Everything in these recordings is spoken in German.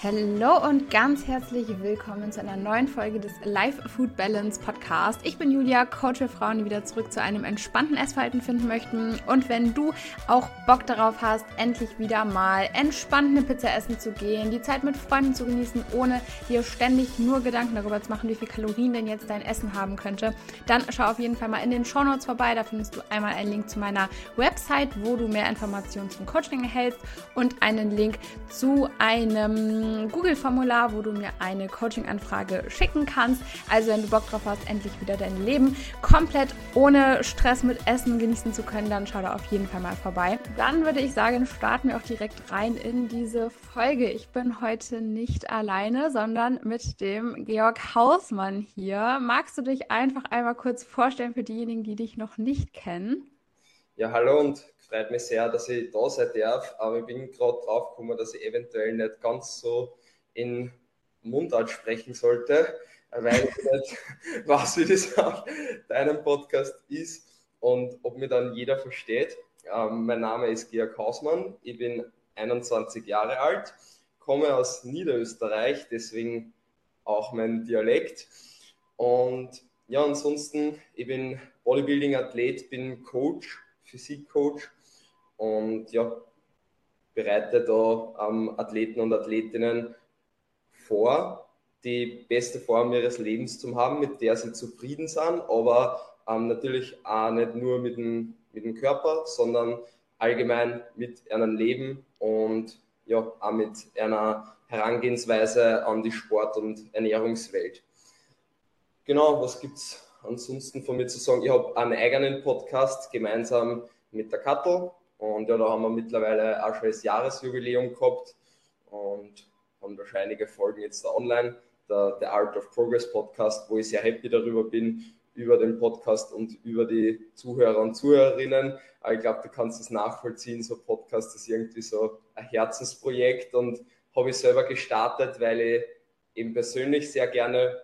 Hallo und ganz herzlich willkommen zu einer neuen Folge des Life Food Balance Podcast. Ich bin Julia, Coach für Frauen, die wieder zurück zu einem entspannten Essverhalten finden möchten. Und wenn du auch Bock darauf hast, endlich wieder mal entspannt eine Pizza essen zu gehen, die Zeit mit Freunden zu genießen, ohne dir ständig nur Gedanken darüber zu machen, wie viel Kalorien denn jetzt dein Essen haben könnte, dann schau auf jeden Fall mal in den Show Notes vorbei. Da findest du einmal einen Link zu meiner Website, wo du mehr Informationen zum Coaching erhältst und einen Link zu einem Google-Formular, wo du mir eine Coaching-Anfrage schicken kannst. Also wenn du Bock drauf hast, endlich wieder dein Leben komplett ohne Stress mit Essen genießen zu können, dann schau da auf jeden Fall mal vorbei. Dann würde ich sagen, starten wir auch direkt rein in diese Folge. Ich bin heute nicht alleine, sondern mit dem Georg Hausmann hier. Magst du dich einfach einmal kurz vorstellen für diejenigen, die dich noch nicht kennen? Ja, hallo und freut mich sehr, dass ich da sein darf. Aber ich bin gerade drauf gekommen, dass ich eventuell nicht ganz so in Mundart sprechen sollte, weil ich nicht weiß, wie das auf deinem Podcast ist und ob mir dann jeder versteht. Ähm, mein Name ist Georg Hausmann, ich bin 21 Jahre alt, komme aus Niederösterreich, deswegen auch mein Dialekt. Und ja, ansonsten, ich bin Bodybuilding-Athlet, bin Coach, Physik-Coach und ja, bereite da ähm, Athleten und Athletinnen vor, die beste Form ihres Lebens zu haben, mit der sie zufrieden sind, aber ähm, natürlich auch nicht nur mit dem, mit dem Körper, sondern allgemein mit einem Leben und ja, auch mit einer Herangehensweise an die Sport- und Ernährungswelt. Genau, was gibt es ansonsten von mir zu sagen? Ich habe einen eigenen Podcast gemeinsam mit der Kattel und ja, da haben wir mittlerweile auch schon das Jahresjubiläum gehabt und haben einige Folgen jetzt da online. Der, der Art of Progress Podcast, wo ich sehr happy darüber bin, über den Podcast und über die Zuhörer und Zuhörerinnen. Aber ich glaube, du kannst es nachvollziehen. So ein Podcast ist irgendwie so ein Herzensprojekt und habe ich selber gestartet, weil ich eben persönlich sehr gerne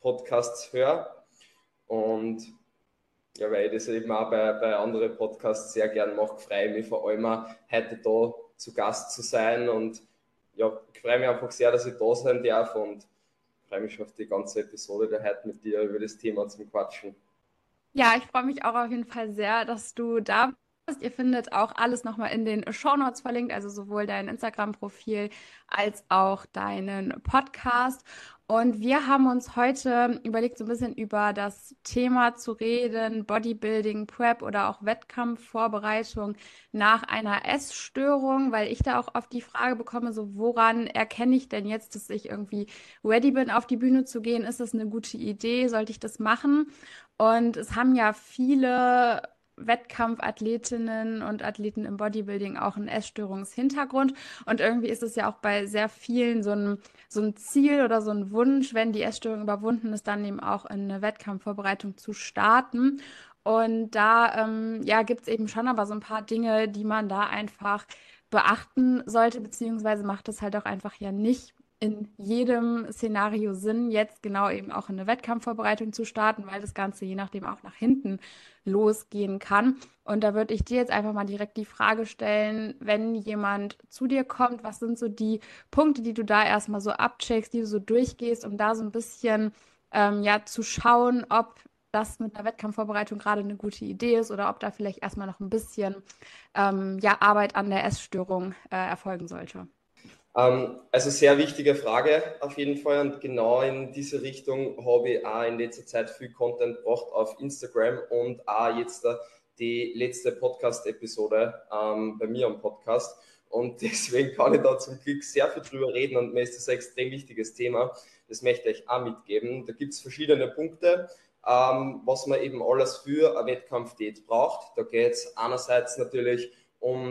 Podcasts höre und ja, weil ich das eben auch bei, bei anderen Podcasts sehr gern mache, freue ich mich vor allem auch, heute da zu Gast zu sein. Und ja, ich freue mich einfach sehr, dass ich da sein darf und freue mich schon auf die ganze Episode der heute mit dir über das Thema zum Quatschen. Ja, ich freue mich auch auf jeden Fall sehr, dass du da bist. Ihr findet auch alles nochmal in den Show Notes verlinkt, also sowohl dein Instagram-Profil als auch deinen Podcast. Und wir haben uns heute überlegt, so ein bisschen über das Thema zu reden, Bodybuilding, Prep oder auch Wettkampfvorbereitung nach einer Essstörung, weil ich da auch oft die Frage bekomme, so woran erkenne ich denn jetzt, dass ich irgendwie ready bin, auf die Bühne zu gehen? Ist das eine gute Idee? Sollte ich das machen? Und es haben ja viele Wettkampfathletinnen und Athleten im Bodybuilding auch einen Essstörungshintergrund. Und irgendwie ist es ja auch bei sehr vielen so ein, so ein Ziel oder so ein Wunsch, wenn die Essstörung überwunden ist, dann eben auch in eine Wettkampfvorbereitung zu starten. Und da ähm, ja, gibt es eben schon aber so ein paar Dinge, die man da einfach beachten sollte, beziehungsweise macht es halt auch einfach ja nicht in jedem Szenario Sinn, jetzt genau eben auch in eine Wettkampfvorbereitung zu starten, weil das Ganze je nachdem auch nach hinten losgehen kann. Und da würde ich dir jetzt einfach mal direkt die Frage stellen, wenn jemand zu dir kommt, was sind so die Punkte, die du da erstmal so abcheckst, die du so durchgehst, um da so ein bisschen ähm, ja zu schauen, ob das mit einer Wettkampfvorbereitung gerade eine gute Idee ist oder ob da vielleicht erstmal noch ein bisschen ähm, ja, Arbeit an der Essstörung äh, erfolgen sollte. Ähm, also sehr wichtige Frage auf jeden Fall und genau in diese Richtung habe ich auch in letzter Zeit viel Content gebracht auf Instagram und auch jetzt die letzte Podcast-Episode ähm, bei mir am Podcast. Und deswegen kann ich da zum Glück sehr viel drüber reden und mir ist das ein extrem wichtiges Thema. Das möchte ich auch mitgeben. Da gibt es verschiedene Punkte, ähm, was man eben alles für eine Wettkampfdiät braucht. Da geht es einerseits natürlich um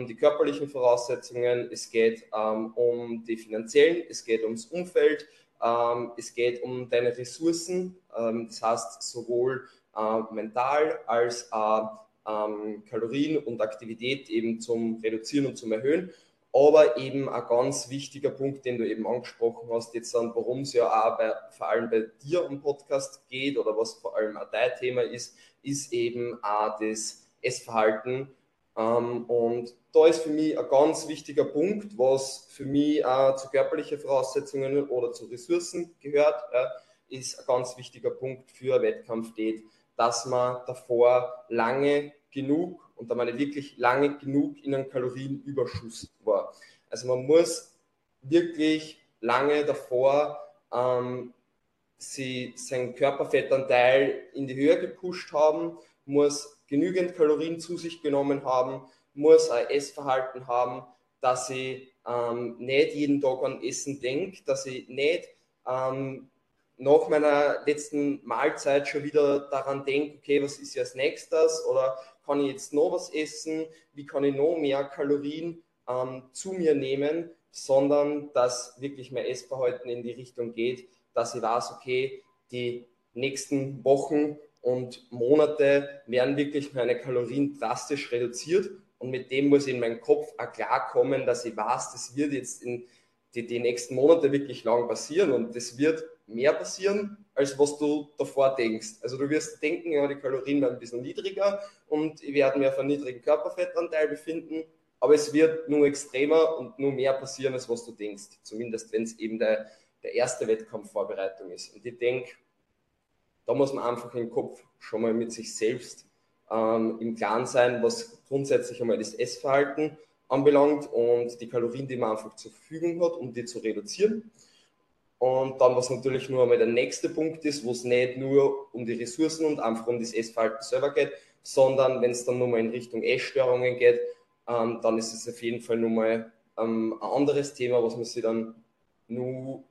die körperlichen Voraussetzungen, es geht ähm, um die finanziellen, es geht ums Umfeld, ähm, es geht um deine Ressourcen, ähm, das heißt sowohl äh, mental als auch ähm, Kalorien und Aktivität eben zum Reduzieren und zum Erhöhen. Aber eben ein ganz wichtiger Punkt, den du eben angesprochen hast, jetzt dann, warum es ja auch bei, vor allem bei dir am Podcast geht oder was vor allem auch dein Thema ist, ist eben auch das Essverhalten und da ist für mich ein ganz wichtiger Punkt, was für mich auch zu körperlichen Voraussetzungen oder zu Ressourcen gehört, ist ein ganz wichtiger Punkt für Wettkampfdiät, dass man davor lange genug, und da meine ich wirklich lange genug in einem Kalorienüberschuss war. Also man muss wirklich lange davor ähm, sie seinen Körperfettanteil in die Höhe gepusht haben, muss genügend Kalorien zu sich genommen haben, muss ein Essverhalten haben, dass ich ähm, nicht jeden Tag an Essen denke, dass ich nicht ähm, nach meiner letzten Mahlzeit schon wieder daran denke, okay, was ist jetzt nächstes oder kann ich jetzt noch was essen, wie kann ich noch mehr Kalorien ähm, zu mir nehmen, sondern dass wirklich mein Essverhalten in die Richtung geht, dass ich weiß, okay, die nächsten Wochen und Monate werden wirklich meine Kalorien drastisch reduziert und mit dem muss in meinen Kopf auch klarkommen, dass ich weiß, das wird jetzt in die, die nächsten Monate wirklich lang passieren und das wird mehr passieren, als was du davor denkst. Also du wirst denken, ja, die Kalorien werden ein bisschen niedriger und ich werde mich auf einen niedrigen Körperfettanteil befinden, aber es wird nur extremer und nur mehr passieren, als was du denkst. Zumindest wenn es eben der, der erste Wettkampfvorbereitung ist. Und ich denke, da muss man einfach im Kopf schon mal mit sich selbst ähm, im Klaren sein, was grundsätzlich einmal das Essverhalten anbelangt und die Kalorien, die man einfach zur Verfügung hat, um die zu reduzieren. Und dann, was natürlich nur einmal der nächste Punkt ist, wo es nicht nur um die Ressourcen und einfach um das Essverhalten selber geht, sondern wenn es dann nochmal in Richtung Essstörungen geht, ähm, dann ist es auf jeden Fall nochmal ähm, ein anderes Thema, was man sich dann nur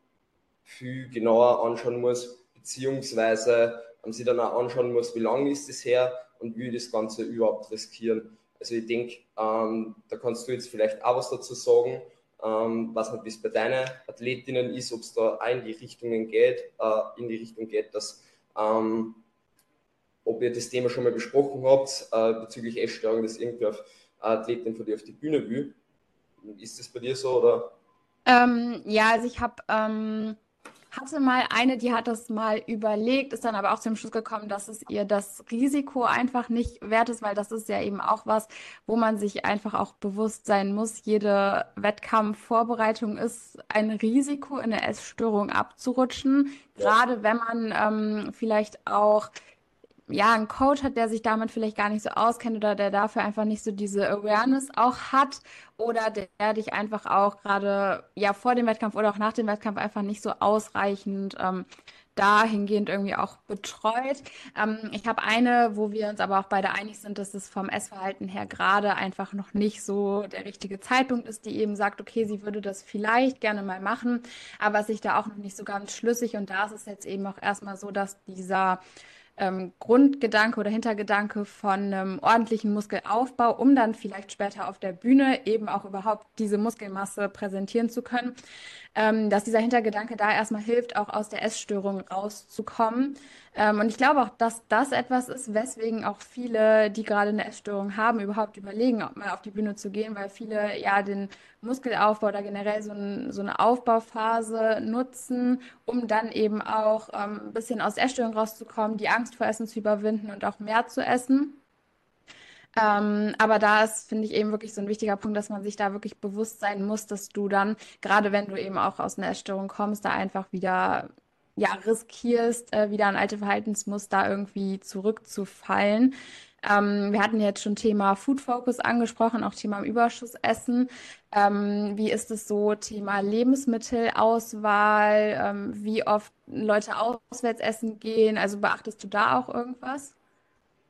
viel genauer anschauen muss, beziehungsweise man sich dann auch anschauen muss, wie lange ist es her und wie das Ganze überhaupt riskieren. Also ich denke, ähm, da kannst du jetzt vielleicht auch was dazu sagen, ähm, was nicht, es bei deinen Athletinnen ist, ob es da auch in die Richtungen geht, äh, in die Richtung geht, dass ähm, ob ihr das Thema schon mal besprochen habt, äh, bezüglich Essstörung, dass irgendwie auf Athletin von dir auf die Bühne will. Ist das bei dir so oder? Ähm, ja, also ich habe ähm, hatte mal eine, die hat das mal überlegt, ist dann aber auch zum Schluss gekommen, dass es ihr das Risiko einfach nicht wert ist, weil das ist ja eben auch was, wo man sich einfach auch bewusst sein muss. Jede Wettkampfvorbereitung ist ein Risiko, in eine Essstörung abzurutschen, gerade wenn man ähm, vielleicht auch ja, einen Coach hat, der sich damit vielleicht gar nicht so auskennt oder der dafür einfach nicht so diese Awareness auch hat oder der, dich einfach auch gerade ja vor dem Wettkampf oder auch nach dem Wettkampf einfach nicht so ausreichend ähm, dahingehend irgendwie auch betreut. Ähm, ich habe eine, wo wir uns aber auch beide einig sind, dass es vom Essverhalten her gerade einfach noch nicht so der richtige Zeitpunkt ist, die eben sagt, okay, sie würde das vielleicht gerne mal machen, aber sich da auch noch nicht so ganz schlüssig und da ist es jetzt eben auch erstmal so, dass dieser ähm, Grundgedanke oder Hintergedanke von einem ordentlichen Muskelaufbau, um dann vielleicht später auf der Bühne eben auch überhaupt diese Muskelmasse präsentieren zu können, ähm, dass dieser Hintergedanke da erstmal hilft, auch aus der Essstörung rauszukommen. Ähm, und ich glaube auch, dass das etwas ist, weswegen auch viele, die gerade eine Essstörung haben, überhaupt überlegen, ob mal auf die Bühne zu gehen, weil viele ja den Muskelaufbau oder generell so, ein, so eine Aufbauphase nutzen, um dann eben auch ähm, ein bisschen aus Essstörung rauszukommen, die Angst vor Essen zu überwinden und auch mehr zu essen. Ähm, aber da ist, finde ich, eben wirklich so ein wichtiger Punkt, dass man sich da wirklich bewusst sein muss, dass du dann, gerade wenn du eben auch aus einer Essstörung kommst, da einfach wieder ja, riskierst, äh, wieder an alte Verhaltensmuster irgendwie zurückzufallen. Ähm, wir hatten jetzt schon Thema Food Focus angesprochen, auch Thema Überschussessen. Ähm, wie ist es so, Thema Lebensmittelauswahl, ähm, wie oft Leute auswärts essen gehen? Also beachtest du da auch irgendwas?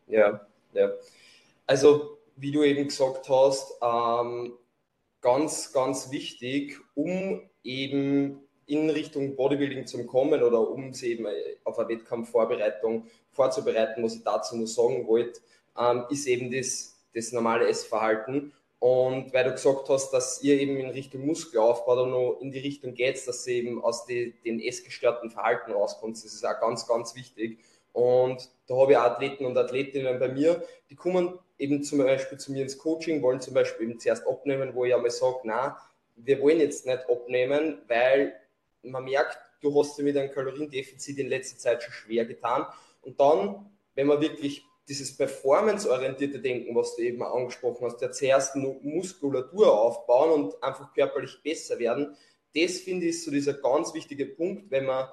Ja, ja. Also, wie du eben gesagt hast, ähm, ganz, ganz wichtig, um eben in Richtung Bodybuilding zu kommen oder um sie eben auf eine Wettkampfvorbereitung vorzubereiten, was ich dazu nur sagen wollte, ähm, ist eben das, das normale Essverhalten. Und weil du gesagt hast, dass ihr eben in Richtung Muskelaufbau oder noch in die Richtung geht, dass ihr eben aus die, den essgestörten Verhalten rauskommt, das ist auch ganz, ganz wichtig. Und da habe ich Athleten und Athletinnen bei mir, die kommen eben zum Beispiel zu mir ins Coaching, wollen zum Beispiel eben zuerst abnehmen, wo ich einmal sage, na, wir wollen jetzt nicht abnehmen, weil man merkt, du hast dir mit einem Kaloriendefizit in letzter Zeit schon schwer getan. Und dann, wenn wir wirklich dieses performanceorientierte Denken, was du eben angesprochen hast, der zuerst Muskulatur aufbauen und einfach körperlich besser werden, das finde ich so dieser ganz wichtige Punkt, wenn man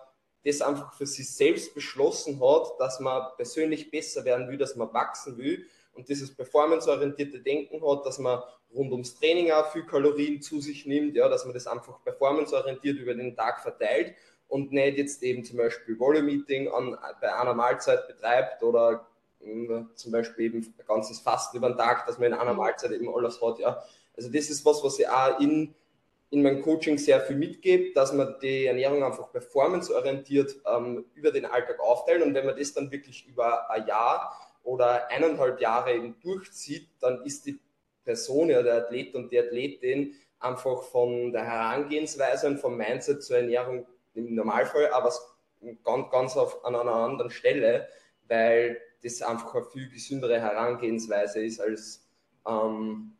das einfach für sich selbst beschlossen hat, dass man persönlich besser werden will, dass man wachsen will und dieses performanceorientierte Denken hat, dass man rund ums Training auch viel Kalorien zu sich nimmt, ja, dass man das einfach performanceorientiert über den Tag verteilt und nicht jetzt eben zum Beispiel Volume-Meeting bei einer Mahlzeit betreibt oder äh, zum Beispiel eben ein ganzes Fasten über den Tag, dass man in einer mhm. Mahlzeit eben alles hat, ja. Also das ist was, was ich auch in, in meinem Coaching sehr viel mitgebe, dass man die Ernährung einfach performanceorientiert ähm, über den Alltag aufteilt. Und wenn man das dann wirklich über ein Jahr oder eineinhalb Jahre eben durchzieht, dann ist die Person, ja, der Athlet und die Athletin einfach von der Herangehensweise und vom Mindset zur Ernährung im Normalfall aber ganz, ganz auf, an einer anderen Stelle, weil das einfach eine viel gesündere Herangehensweise ist, als, ähm,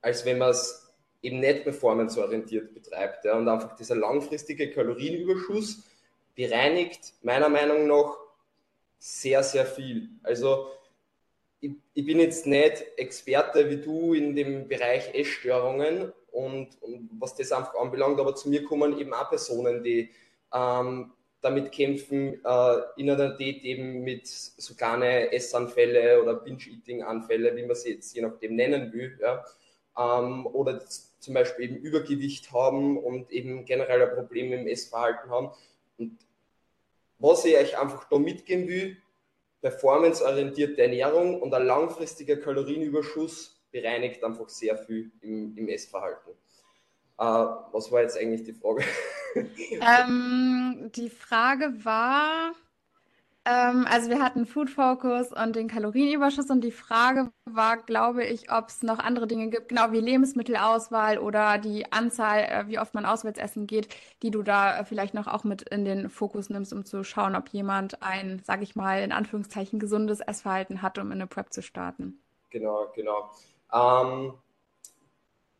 als wenn man es eben nicht performanceorientiert betreibt. Ja, und einfach dieser langfristige Kalorienüberschuss bereinigt meiner Meinung nach sehr, sehr viel. Also ich, ich, bin jetzt nicht Experte wie du in dem Bereich Essstörungen und, und, was das einfach anbelangt, aber zu mir kommen eben auch Personen, die ähm, damit kämpfen, äh, in einer Diät eben mit so kleine Essanfälle oder Binge-Eating-Anfälle, wie man sie jetzt je nachdem nennen will, ja, ähm, oder zum Beispiel eben Übergewicht haben und eben generell ein Problem im Essverhalten haben. Und was ich euch einfach da mitgeben will, performanceorientierte Ernährung und ein langfristiger Kalorienüberschuss bereinigt einfach sehr viel im, im Essverhalten. Äh, was war jetzt eigentlich die Frage? Ähm, die Frage war, ähm, also wir hatten Food Focus und den Kalorienüberschuss und die Frage war, glaube ich, ob es noch andere Dinge gibt, genau wie Lebensmittelauswahl oder die Anzahl, äh, wie oft man auswärts essen geht, die du da äh, vielleicht noch auch mit in den Fokus nimmst, um zu schauen, ob jemand ein, sage ich mal, in Anführungszeichen gesundes Essverhalten hat, um in eine Prep zu starten. Genau, genau. Ähm,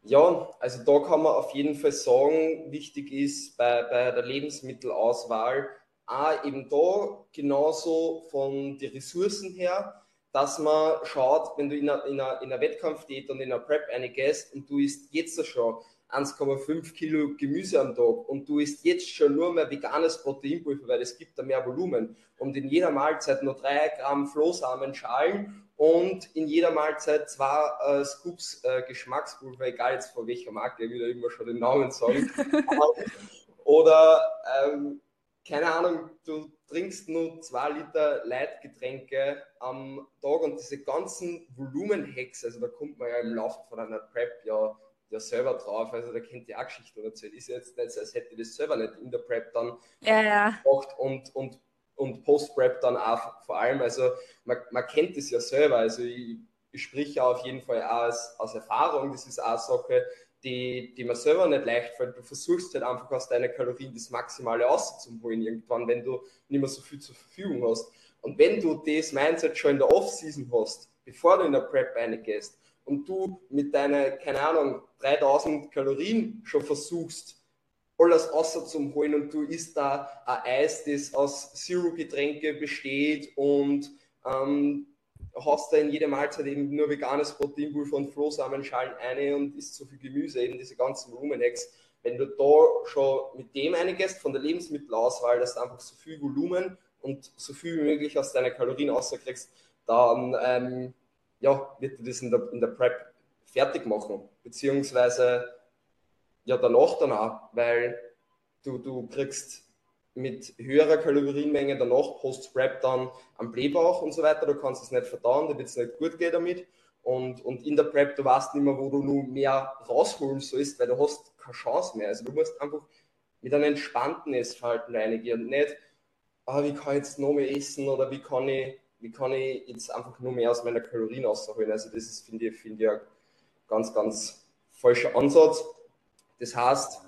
ja, also da kann man auf jeden Fall sagen, wichtig ist bei, bei der Lebensmittelauswahl, auch eben da genauso von den Ressourcen her, dass man schaut, wenn du in einer, in einer, in einer Wettkampfdiät und in einer Prep eine gehst und du isst jetzt schon 1,5 Kilo Gemüse am Tag und du isst jetzt schon nur mehr veganes Proteinpulver, weil es gibt da mehr Volumen und in jeder Mahlzeit nur 3 Gramm Flohsamenschalen und in jeder Mahlzeit zwei äh, Scoops äh, Geschmackspulver, egal jetzt von welcher Marke, ich will da immer schon den Namen sagen. Oder ähm, keine Ahnung, du trinkst nur zwei Liter Leitgetränke am Tag und diese ganzen Volumenhacks, also da kommt man ja im Laufe von einer Prep ja, ja selber drauf, also da kennt ihr auch Geschichten erzählt. Ist jetzt nicht so, als hätte ich das selber nicht in der Prep dann ja, ja. gemacht und, und, und Post-Prep dann auch vor allem, also man, man kennt das ja selber, also ich, ich spreche auf jeden Fall auch aus, aus Erfahrung, das ist auch Sache, die, die mir selber nicht leicht fällt. Du versuchst halt einfach aus deinen Kalorien das Maximale rauszuholen irgendwann, wenn du nicht mehr so viel zur Verfügung hast. Und wenn du das Mindset schon in der Off-Season hast, bevor du in der Prep reingehst und du mit deinen, keine Ahnung, 3000 Kalorien schon versuchst, alles außer zum holen und du isst da ein Eis, das aus Zero-Getränke besteht und ähm, hast da in jeder Mahlzeit eben nur veganes Proteinpulver und Flohsamenschalen eine und isst so viel Gemüse, eben diese ganzen Volumenecks. Wenn du da schon mit dem eingehst, von der Lebensmittelauswahl, dass du einfach so viel Volumen und so viel wie möglich aus deiner Kalorien rauskriegst, dann ähm, ja, wird dir das in der, in der Prep fertig machen. Beziehungsweise ja danach dann auch, weil du, du kriegst mit höherer Kalorienmenge danach Post-Prep dann am Blähbauch und so weiter. Du kannst es nicht verdauen, da wird es nicht gut gehen damit. Und, und in der Prep, du weißt nicht mehr, wo du nur mehr rausholen sollst, weil du hast keine Chance mehr. Also du musst einfach mit einem entspannten Essverhalten reingehen und nicht, ah, wie kann ich jetzt noch mehr essen oder wie kann ich, wie kann ich jetzt einfach nur mehr aus meiner Kalorien rausholen. Also das ist, finde ich, finde ich, ein ganz, ganz falscher Ansatz. Das heißt,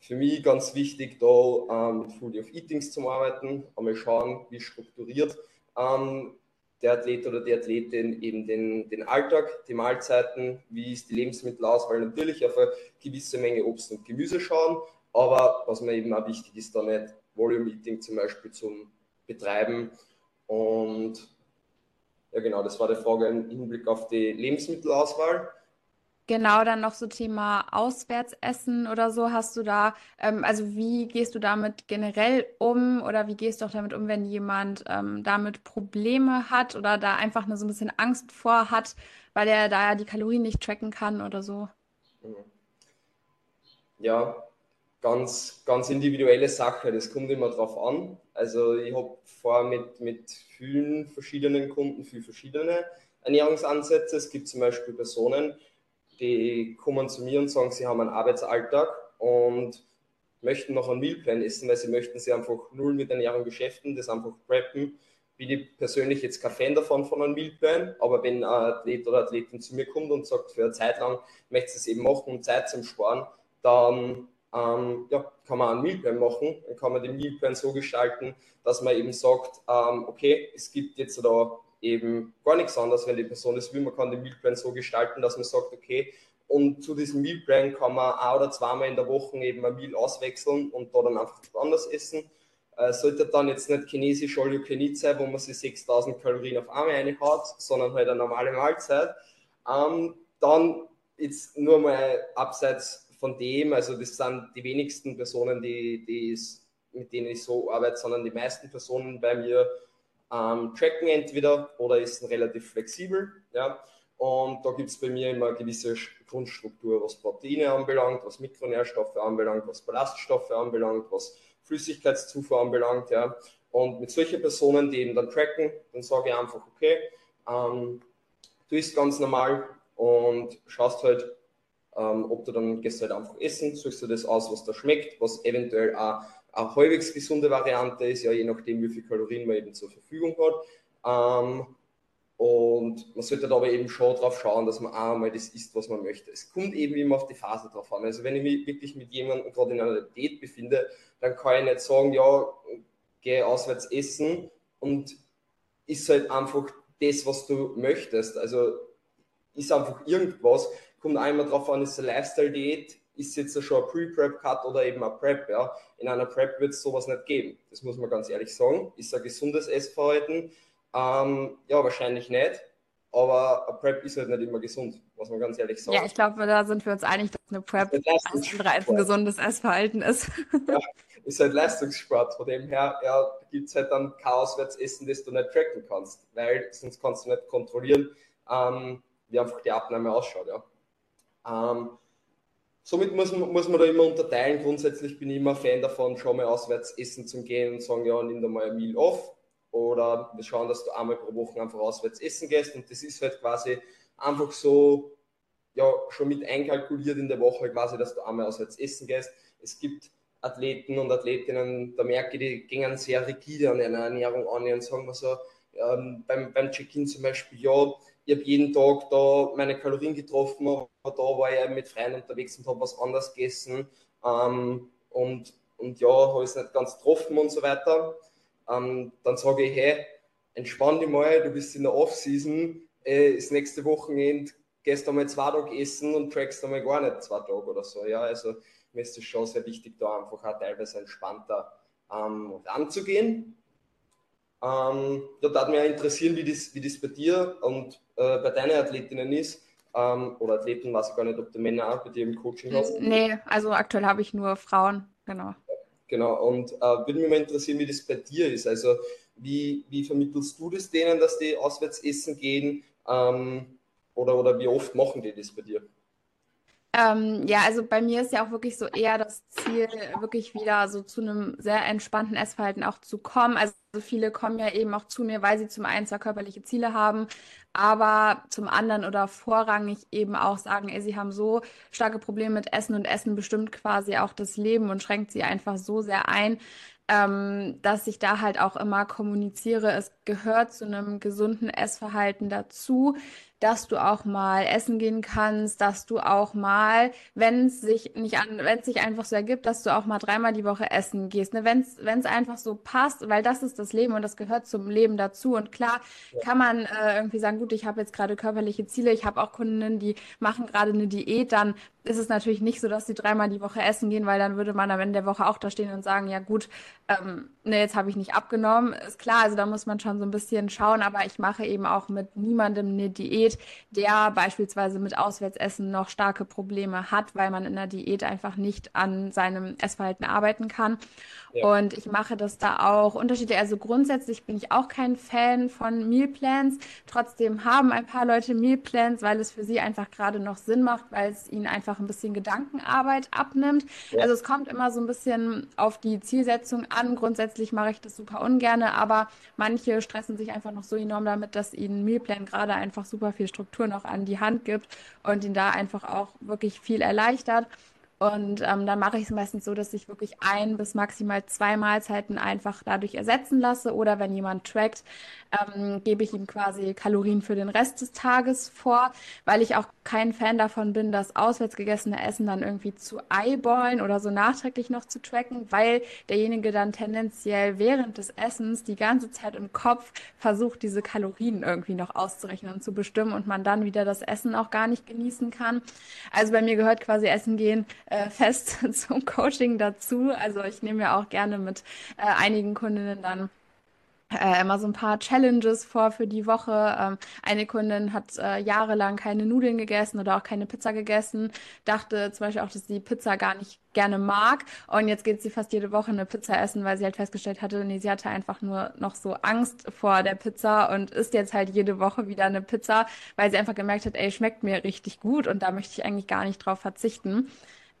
für mich ganz wichtig, da ähm, mit Foodie of Eatings zu arbeiten, einmal schauen, wie strukturiert ähm, der Athlet oder die Athletin eben den, den Alltag, die Mahlzeiten, wie ist die Lebensmittelauswahl, natürlich auf eine gewisse Menge Obst und Gemüse schauen, aber was mir eben auch wichtig ist, da nicht Volume Eating zum Beispiel zum Betreiben und Ja, genau, das war die Frage im Hinblick auf die Lebensmittelauswahl. Genau, dann noch so Thema Auswärtsessen oder so. Hast du da, ähm, also wie gehst du damit generell um oder wie gehst du auch damit um, wenn jemand ähm, damit Probleme hat oder da einfach nur so ein bisschen Angst vor hat, weil er da ja die Kalorien nicht tracken kann oder so? Mhm. Ja, ganz, ganz individuelle Sache. Das kommt immer drauf an. Also ich habe vor mit, mit vielen verschiedenen Kunden viel verschiedene Ernährungsansätze. Es gibt zum Beispiel Personen, die kommen zu mir und sagen, sie haben einen Arbeitsalltag und möchten noch einen Mealplan essen, weil sie möchten sie einfach null mit Ernährung beschäftigen, das einfach preppen. Bin ich persönlich jetzt kein Fan davon von einem Mealplan, aber wenn ein Athlet oder Athletin zu mir kommt und sagt, für eine Zeit lang möchte sie es eben machen, um Zeit zum Sparen, dann ähm, ja, kann man einen Mealplan machen. Dann kann man den Mealplan so gestalten, dass man eben sagt, ähm, okay, es gibt jetzt da eben gar nichts anderes, wenn die Person das will. Man kann den Mealplan so gestalten, dass man sagt, okay, und zu diesem Mealplan kann man ein oder zweimal in der Woche eben ein Meal auswechseln und da dann einfach anders essen. Äh, sollte dann jetzt nicht chinesisch all you can eat sein, wo man sich 6000 Kalorien auf einmal reinhaut, sondern halt eine normale Mahlzeit. Ähm, dann jetzt nur mal abseits von dem, also das sind die wenigsten Personen, die, die ist, mit denen ich so arbeite, sondern die meisten Personen bei mir ähm, tracken entweder oder ist relativ flexibel. Ja? Und da gibt es bei mir immer eine gewisse Grundstruktur, was Proteine anbelangt, was Mikronährstoffe anbelangt, was Ballaststoffe anbelangt, was Flüssigkeitszufuhr anbelangt. Ja? Und mit solchen Personen, die eben dann tracken, dann sage ich einfach, okay, ähm, du isst ganz normal und schaust halt, ähm, ob du dann gehst halt einfach essen, suchst du das aus, was da schmeckt, was eventuell auch eine halbwegs gesunde Variante ist, ja, je nachdem, wie viel Kalorien man eben zur Verfügung hat. Ähm, und man sollte aber eben schon darauf schauen, dass man auch einmal das isst, was man möchte. Es kommt eben immer auf die Phase drauf an. Also wenn ich mich wirklich mit jemandem gerade in einer Diät befinde, dann kann ich nicht sagen, ja, geh auswärts essen und ist halt einfach das, was du möchtest. Also ist einfach irgendwas, kommt einmal drauf an, ist eine Lifestyle-Diät, ist jetzt schon ein Pre-Prep-Cut oder eben ein Prep. Ja? In einer Prep wird es sowas nicht geben. Das muss man ganz ehrlich sagen. Ist ein gesundes Essverhalten? Ähm, ja, wahrscheinlich nicht. Aber ein Prep ist halt nicht immer gesund, muss man ganz ehrlich sagen. Ja, ich glaube, da sind wir uns einig, dass eine Prep ein, ein gesundes Essverhalten ist. ja, ist halt Leistungssport. Von dem her ja, gibt es halt dann Chaoswärtsessen, das du nicht tracken kannst, weil sonst kannst du nicht kontrollieren, ähm, wie einfach die Abnahme ausschaut. Ja. Ähm, somit muss man, muss man da immer unterteilen. Grundsätzlich bin ich immer Fan davon, schon mal auswärts essen zu gehen und sagen, ja, nimm da mal ein Meal off. Oder wir schauen, dass du einmal pro Woche einfach auswärts essen gehst. Und das ist halt quasi einfach so, ja, schon mit einkalkuliert in der Woche quasi, dass du einmal auswärts essen gehst. Es gibt Athleten und Athletinnen, da merke ich, die gehen sehr rigide an einer Ernährung an und sagen wir so, ähm, beim, beim Check-in zum Beispiel, ja, ich habe jeden Tag da meine Kalorien getroffen, aber da war ich mit Freunden unterwegs und habe was anderes gegessen ähm, und, und ja, habe es nicht ganz getroffen und so weiter. Ähm, dann sage ich, hey, entspann dich mal, du bist in der Off-Season, äh, das nächste Wochenende gehst du mal zwei Tage essen und trackst einmal gar nicht zwei Tage oder so. Ja, also mir ist es schon sehr wichtig, da einfach auch teilweise entspannter ähm, ranzugehen. Ähm, da würde mich interessieren, wie das, wie das bei dir und äh, bei deinen Athletinnen ist. Ähm, oder Athleten, weiß ich gar nicht, ob du Männer auch bei dir im Coaching hast. Nee, also aktuell habe ich nur Frauen, genau. Genau, und äh, würde mich mal interessieren, wie das bei dir ist. Also, wie, wie vermittelst du das denen, dass die auswärts essen gehen? Ähm, oder, oder wie oft machen die das bei dir? Ähm, ja, also bei mir ist ja auch wirklich so eher das Ziel, wirklich wieder so zu einem sehr entspannten Essverhalten auch zu kommen. Also viele kommen ja eben auch zu mir, weil sie zum einen zwar körperliche Ziele haben, aber zum anderen oder vorrangig eben auch sagen, ey, sie haben so starke Probleme mit Essen und Essen bestimmt quasi auch das Leben und schränkt sie einfach so sehr ein, ähm, dass ich da halt auch immer kommuniziere, es gehört zu einem gesunden Essverhalten dazu, dass du auch mal essen gehen kannst, dass du auch mal, wenn es sich nicht an, wenn es sich einfach so ergibt, dass du auch mal dreimal die Woche essen gehst, ne? wenn es einfach so passt, weil das ist das Leben und das gehört zum Leben dazu und klar kann man äh, irgendwie sagen, gut, ich habe jetzt gerade körperliche Ziele, ich habe auch Kundinnen, die machen gerade eine Diät, dann ist es natürlich nicht so, dass sie dreimal die Woche essen gehen, weil dann würde man am Ende der Woche auch da stehen und sagen, ja gut, ähm, ne, jetzt habe ich nicht abgenommen. Ist klar, also da muss man schon so ein bisschen schauen, aber ich mache eben auch mit niemandem eine Diät, der beispielsweise mit Auswärtsessen noch starke Probleme hat, weil man in der Diät einfach nicht an seinem Essverhalten arbeiten kann. Ja. Und ich mache das da auch unterschiedlich. Also grundsätzlich bin ich auch kein Fan von Mealplans. Trotzdem haben ein paar Leute Mealplans, weil es für sie einfach gerade noch Sinn macht, weil es ihnen einfach ein bisschen Gedankenarbeit abnimmt. Ja. Also es kommt immer so ein bisschen auf die Zielsetzung an. Grundsätzlich mache ich das super ungerne, aber manche stressen sich einfach noch so enorm damit, dass ihnen Mealplan gerade einfach super viel Struktur noch an die Hand gibt und ihnen da einfach auch wirklich viel erleichtert. Und ähm, dann mache ich es meistens so, dass ich wirklich ein bis maximal zwei Mahlzeiten einfach dadurch ersetzen lasse. Oder wenn jemand trackt, ähm, gebe ich ihm quasi Kalorien für den Rest des Tages vor, weil ich auch kein Fan davon bin, das auswärts gegessene Essen dann irgendwie zu eyeballen oder so nachträglich noch zu tracken, weil derjenige dann tendenziell während des Essens die ganze Zeit im Kopf versucht, diese Kalorien irgendwie noch auszurechnen und zu bestimmen und man dann wieder das Essen auch gar nicht genießen kann. Also bei mir gehört quasi Essen gehen äh, fest zum Coaching dazu. Also ich nehme ja auch gerne mit äh, einigen Kundinnen dann äh, immer so ein paar Challenges vor für die Woche. Ähm, eine Kundin hat äh, jahrelang keine Nudeln gegessen oder auch keine Pizza gegessen, dachte zum Beispiel auch, dass sie Pizza gar nicht gerne mag und jetzt geht sie fast jede Woche eine Pizza essen, weil sie halt festgestellt hatte, nee, sie hatte einfach nur noch so Angst vor der Pizza und isst jetzt halt jede Woche wieder eine Pizza, weil sie einfach gemerkt hat, ey, schmeckt mir richtig gut und da möchte ich eigentlich gar nicht drauf verzichten.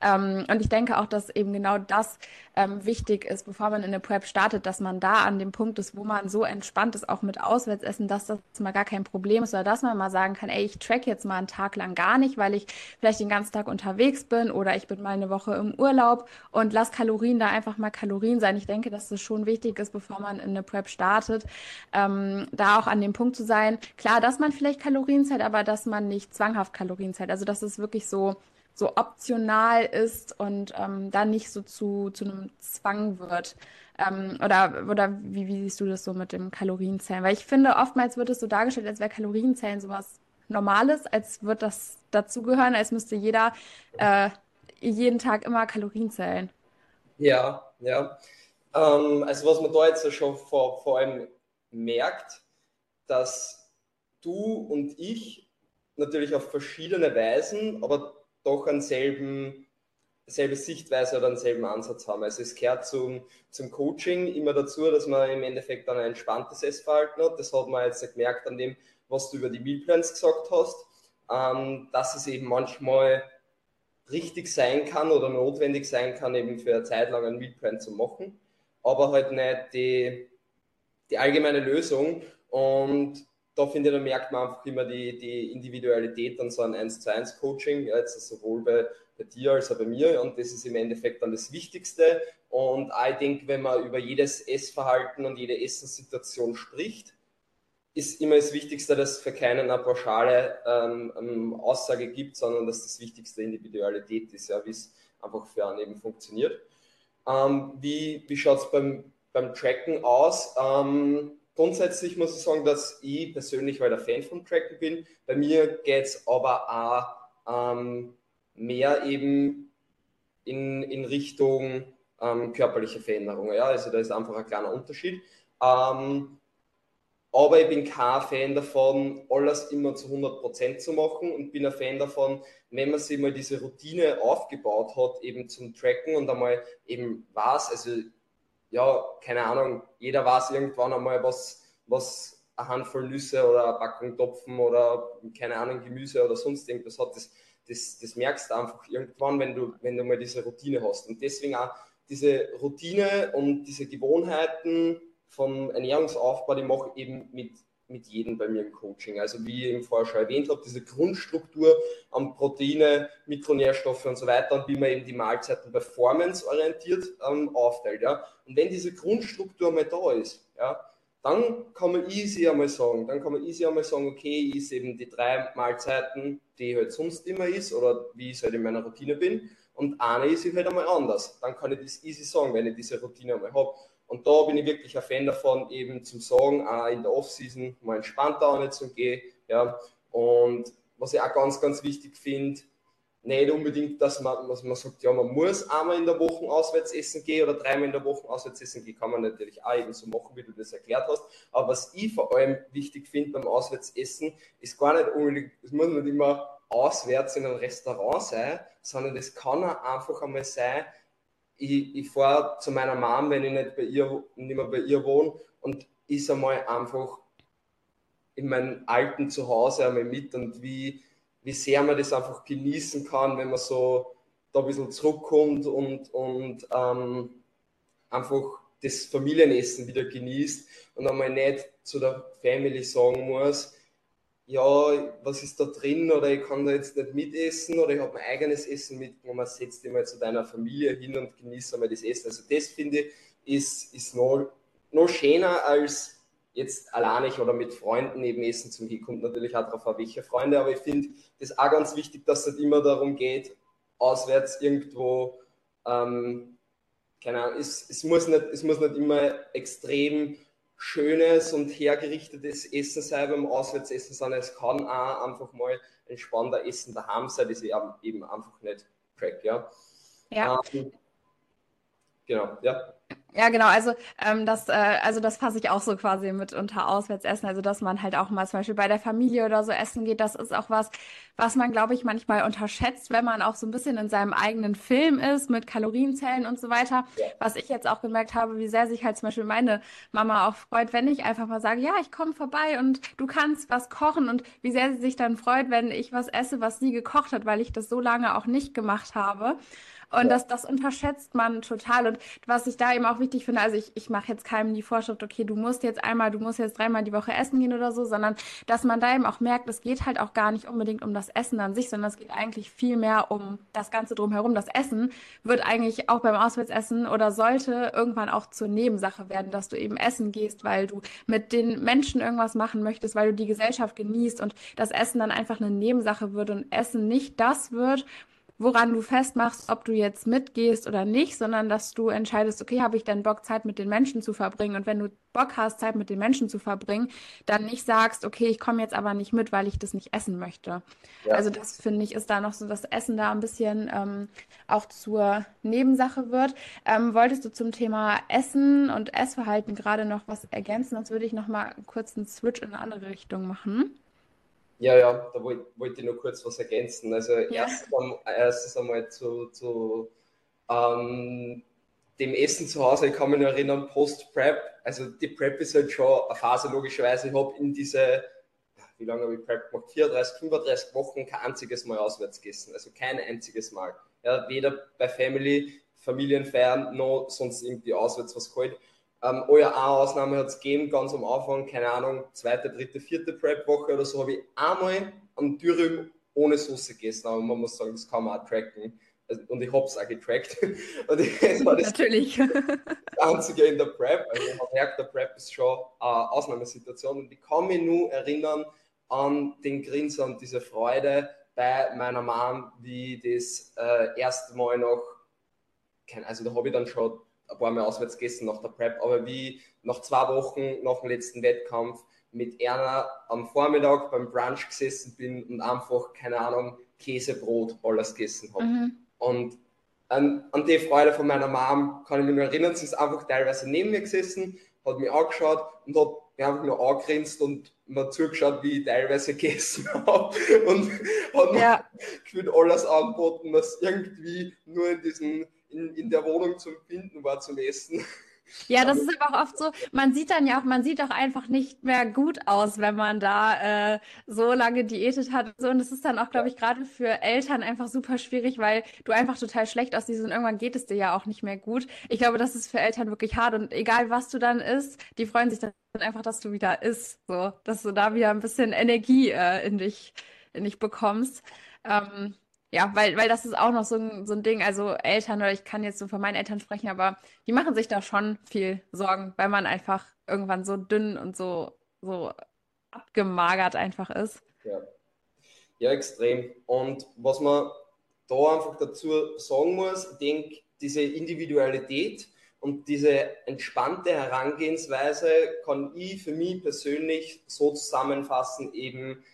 Ähm, und ich denke auch, dass eben genau das ähm, wichtig ist, bevor man in eine Prep startet, dass man da an dem Punkt ist, wo man so entspannt ist, auch mit Auswärtsessen, dass das mal gar kein Problem ist oder dass man mal sagen kann, ey, ich track jetzt mal einen Tag lang gar nicht, weil ich vielleicht den ganzen Tag unterwegs bin oder ich bin mal eine Woche im Urlaub und lass Kalorien da einfach mal Kalorien sein. Ich denke, dass das schon wichtig ist, bevor man in eine Prep startet, ähm, da auch an dem Punkt zu sein. Klar, dass man vielleicht Kalorien zählt, aber dass man nicht zwanghaft Kalorien zählt. Also, dass es wirklich so so optional ist und ähm, dann nicht so zu, zu einem Zwang wird. Ähm, oder oder wie, wie siehst du das so mit dem Kalorienzählen? Weil ich finde, oftmals wird es so dargestellt, als wäre Kalorienzählen sowas Normales, als würde das dazugehören, als müsste jeder äh, jeden Tag immer Kalorien zählen. Ja, ja. Ähm, also was man da jetzt schon vor, vor allem merkt, dass du und ich natürlich auf verschiedene Weisen, aber doch einen selben, selbe Sichtweise oder einen selben Ansatz haben. Also es gehört zum, zum Coaching immer dazu, dass man im Endeffekt dann ein entspanntes Essverhalten hat. Das hat man jetzt gemerkt an dem, was du über die Mealplans gesagt hast, ähm, dass es eben manchmal richtig sein kann oder notwendig sein kann, eben für eine Zeit lang einen Mealplan zu machen, aber halt nicht die, die allgemeine Lösung. Und da finde ich, da merkt man einfach immer die, die Individualität an so ein 1 zu 1 Coaching, ja, jetzt sowohl bei, bei dir als auch bei mir und das ist im Endeffekt dann das Wichtigste und ich denke, wenn man über jedes Essverhalten und jede Essenssituation spricht, ist immer das Wichtigste, dass es für keinen eine pauschale ähm, ähm, Aussage gibt, sondern dass das Wichtigste Individualität ist, ja, wie es einfach für einen eben funktioniert. Ähm, wie wie schaut es beim, beim Tracken aus? Ähm, grundsätzlich muss ich sagen, dass ich persönlich halt ein Fan vom Tracken bin. Bei mir geht es aber auch ähm, mehr eben in, in Richtung ähm, körperliche Veränderungen. Ja? Also da ist einfach ein kleiner Unterschied. Ähm, aber ich bin kein Fan davon, alles immer zu 100% zu machen und bin ein Fan davon, wenn man sich mal diese Routine aufgebaut hat, eben zum Tracken und einmal eben weiß, also ja, keine Ahnung, jeder weiß irgendwann einmal, was, was eine Handvoll Nüsse oder eine Packung Topfen oder keine Ahnung, Gemüse oder sonst irgendwas hat. Das, das, das merkst du einfach irgendwann, wenn du, wenn du mal diese Routine hast. Und deswegen auch diese Routine und diese Gewohnheiten vom Ernährungsaufbau, die mache ich eben mit mit jedem bei mir im Coaching. Also wie ich im vorher schon erwähnt habe, diese Grundstruktur an Proteine, Mikronährstoffe und so weiter und wie man eben die Mahlzeiten performanceorientiert ähm, aufteilt. Ja. Und wenn diese Grundstruktur mal da ist, ja, dann kann man easy einmal sagen, dann kann man easy einmal sagen, okay, ich ist eben die drei Mahlzeiten, die halt sonst immer ist oder wie ich halt in meiner Routine bin und eine ist halt einmal anders. Dann kann ich das easy sagen, wenn ich diese Routine einmal habe. Und da bin ich wirklich ein Fan davon, eben zum Sagen, auch in der Off-Season mal entspannter an zu gehen. Ja. Und was ich auch ganz, ganz wichtig finde, nicht unbedingt, dass man, dass man sagt, ja, man muss einmal in der Woche auswärts essen gehen oder dreimal in der Woche auswärts essen gehen, kann man natürlich auch eben so machen, wie du das erklärt hast. Aber was ich vor allem wichtig finde beim Auswärtsessen, ist gar nicht unbedingt, es muss nicht immer auswärts in einem Restaurant sein, sondern es kann auch einfach einmal sein, ich, ich fahre zu meiner Mom, wenn ich nicht, bei ihr, nicht mehr bei ihr wohne und ist einmal einfach in meinem alten Zuhause einmal mit und wie wie sehr man das einfach genießen kann, wenn man so da ein bisschen zurückkommt und, und ähm, einfach das Familienessen wieder genießt und einmal nicht zu der Family sagen muss, ja, was ist da drin oder ich kann da jetzt nicht mitessen oder ich habe mein eigenes Essen mitgenommen, man setzt dich mal zu deiner Familie hin und genießt einmal das Essen. Also das finde ich ist, ist noch, noch schöner als jetzt alleinig oder mit Freunden eben essen zum Gehen, kommt natürlich auch darauf an, welche Freunde, aber ich finde das auch ganz wichtig, dass es nicht immer darum geht, auswärts irgendwo, ähm, keine Ahnung, es, es, muss nicht, es muss nicht immer extrem schönes und hergerichtetes Essen sein beim Auswärtsessen, sondern es kann auch einfach mal entspannter Essen daheim sein, das ich eben einfach nicht track, ja. Ja. Ähm, genau, ja. Ja, genau. Also ähm, das, äh, also das fasse ich auch so quasi mit unter Auswärtsessen. Also dass man halt auch mal zum Beispiel bei der Familie oder so essen geht. Das ist auch was, was man, glaube ich, manchmal unterschätzt, wenn man auch so ein bisschen in seinem eigenen Film ist mit Kalorienzellen und so weiter. Was ich jetzt auch gemerkt habe, wie sehr sich halt zum Beispiel meine Mama auch freut, wenn ich einfach mal sage, ja, ich komme vorbei und du kannst was kochen und wie sehr sie sich dann freut, wenn ich was esse, was sie gekocht hat, weil ich das so lange auch nicht gemacht habe. Und ja. das, das unterschätzt man total. Und was ich da eben auch wichtig finde, also ich, ich mache jetzt keinem die Vorschrift, okay, du musst jetzt einmal, du musst jetzt dreimal die Woche essen gehen oder so, sondern dass man da eben auch merkt, es geht halt auch gar nicht unbedingt um das Essen an sich, sondern es geht eigentlich viel mehr um das Ganze drumherum. Das Essen wird eigentlich auch beim Auswärtsessen oder sollte irgendwann auch zur Nebensache werden, dass du eben essen gehst, weil du mit den Menschen irgendwas machen möchtest, weil du die Gesellschaft genießt und das Essen dann einfach eine Nebensache wird und Essen nicht das wird, woran du festmachst, ob du jetzt mitgehst oder nicht, sondern dass du entscheidest, okay, habe ich denn Bock, Zeit mit den Menschen zu verbringen? Und wenn du Bock hast, Zeit mit den Menschen zu verbringen, dann nicht sagst, okay, ich komme jetzt aber nicht mit, weil ich das nicht essen möchte. Ja. Also das finde ich, ist da noch so, dass Essen da ein bisschen ähm, auch zur Nebensache wird. Ähm, wolltest du zum Thema Essen und Essverhalten gerade noch was ergänzen? Sonst würde ich noch mal kurz einen Switch in eine andere Richtung machen. Ja, ja, da wollte wollt ich nur kurz was ergänzen. Also ja. erstens, erstens einmal zu, zu ähm, dem Essen zu Hause, ich kann mich nur erinnern, Post-Prep, also die Prep ist halt schon eine Phase logischerweise. Ich habe in diese, wie lange habe ich Prep gemacht? 34, 35 Wochen kein einziges Mal auswärts gegessen. Also kein einziges Mal. Ja, weder bei Family, Familienfeiern, noch sonst irgendwie auswärts was geholt. Ähm, oh ja, eine Ausnahme hat es gegeben, ganz am Anfang, keine Ahnung, zweite, dritte, vierte Prep-Woche oder so, habe ich einmal am Dürüm ohne Soße gegessen, aber man muss sagen, das kann man auch tracken. Also, und ich habe es auch getrackt. Und ich, das war das Natürlich. einzige in der Prep. Also man merkt, der Prep ist schon eine Ausnahmesituation. Und ich kann mich nur erinnern an den Grinsen und diese Freude bei meiner Mom, wie das äh, erste Mal noch, also da habe ich dann schon ein paar Mal auswärts gegessen nach der Prep, aber wie nach zwei Wochen nach dem letzten Wettkampf mit Erna am Vormittag beim Brunch gesessen bin und einfach, keine Ahnung, Käsebrot alles gegessen habe. Mhm. Und an, an, die Freude von meiner Mom kann ich mich nur erinnern, sie ist einfach teilweise neben mir gesessen, hat mich angeschaut und hat mich einfach nur angegrinst und mir zugeschaut, wie ich teilweise gegessen habe und hat ja. mir alles angeboten, was irgendwie nur in diesen in, in der Wohnung zum Finden war zum Essen. Ja, das ist aber auch oft so, man sieht dann ja auch, man sieht auch einfach nicht mehr gut aus, wenn man da äh, so lange diätet hat. So, und das ist dann auch, glaube ich, gerade für Eltern einfach super schwierig, weil du einfach total schlecht aussiehst und irgendwann geht es dir ja auch nicht mehr gut. Ich glaube, das ist für Eltern wirklich hart und egal was du dann isst, die freuen sich dann einfach, dass du wieder isst, so, dass du da wieder ein bisschen Energie äh, in dich, in dich bekommst. Ähm, ja, weil, weil das ist auch noch so ein, so ein Ding. Also Eltern, oder ich kann jetzt so von meinen Eltern sprechen, aber die machen sich da schon viel Sorgen, weil man einfach irgendwann so dünn und so, so abgemagert einfach ist. Ja. ja, extrem. Und was man da einfach dazu sagen muss, ich denke, diese Individualität und diese entspannte Herangehensweise kann ich für mich persönlich so zusammenfassen, eben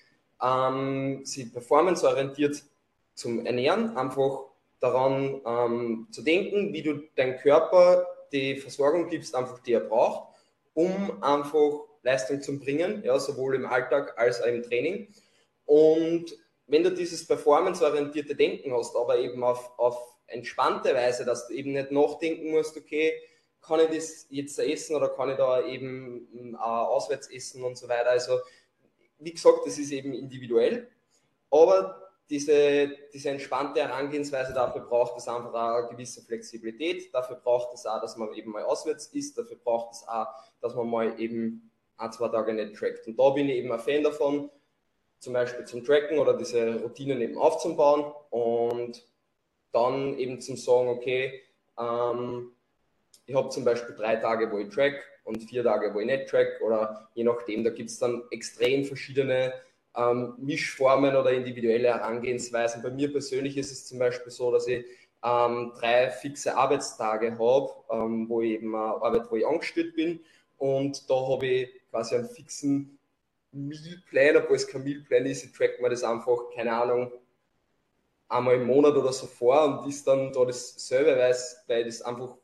ähm, sie performanceorientiert zum Ernähren, einfach daran ähm, zu denken, wie du deinem Körper die Versorgung gibst, einfach die er braucht, um einfach Leistung zu bringen, ja, sowohl im Alltag als auch im Training. Und wenn du dieses performanceorientierte Denken hast, aber eben auf, auf entspannte Weise, dass du eben nicht nachdenken musst, okay, kann ich das jetzt essen oder kann ich da eben äh, auswärts essen und so weiter. Also, wie gesagt, das ist eben individuell, aber diese, diese entspannte Herangehensweise, dafür braucht es einfach eine gewisse Flexibilität, dafür braucht es auch, dass man eben mal auswärts ist, dafür braucht es auch, dass man mal eben ein, zwei Tage nicht trackt. Und da bin ich eben ein Fan davon, zum Beispiel zum Tracken oder diese Routinen eben aufzubauen und dann eben zum sagen, okay, ähm, ich habe zum Beispiel drei Tage, wo ich track und vier Tage, wo ich nicht track oder je nachdem, da gibt es dann extrem verschiedene ähm, Mischformen oder individuelle Herangehensweisen. Bei mir persönlich ist es zum Beispiel so, dass ich ähm, drei fixe Arbeitstage habe, ähm, wo ich eben äh, Arbeit, wo ich angestellt bin und da habe ich quasi einen fixen Mealplan, obwohl es kein Mealplan ist, ich track mir das einfach, keine Ahnung, einmal im Monat oder so vor und ist dann da dasselbe, weil ich das einfach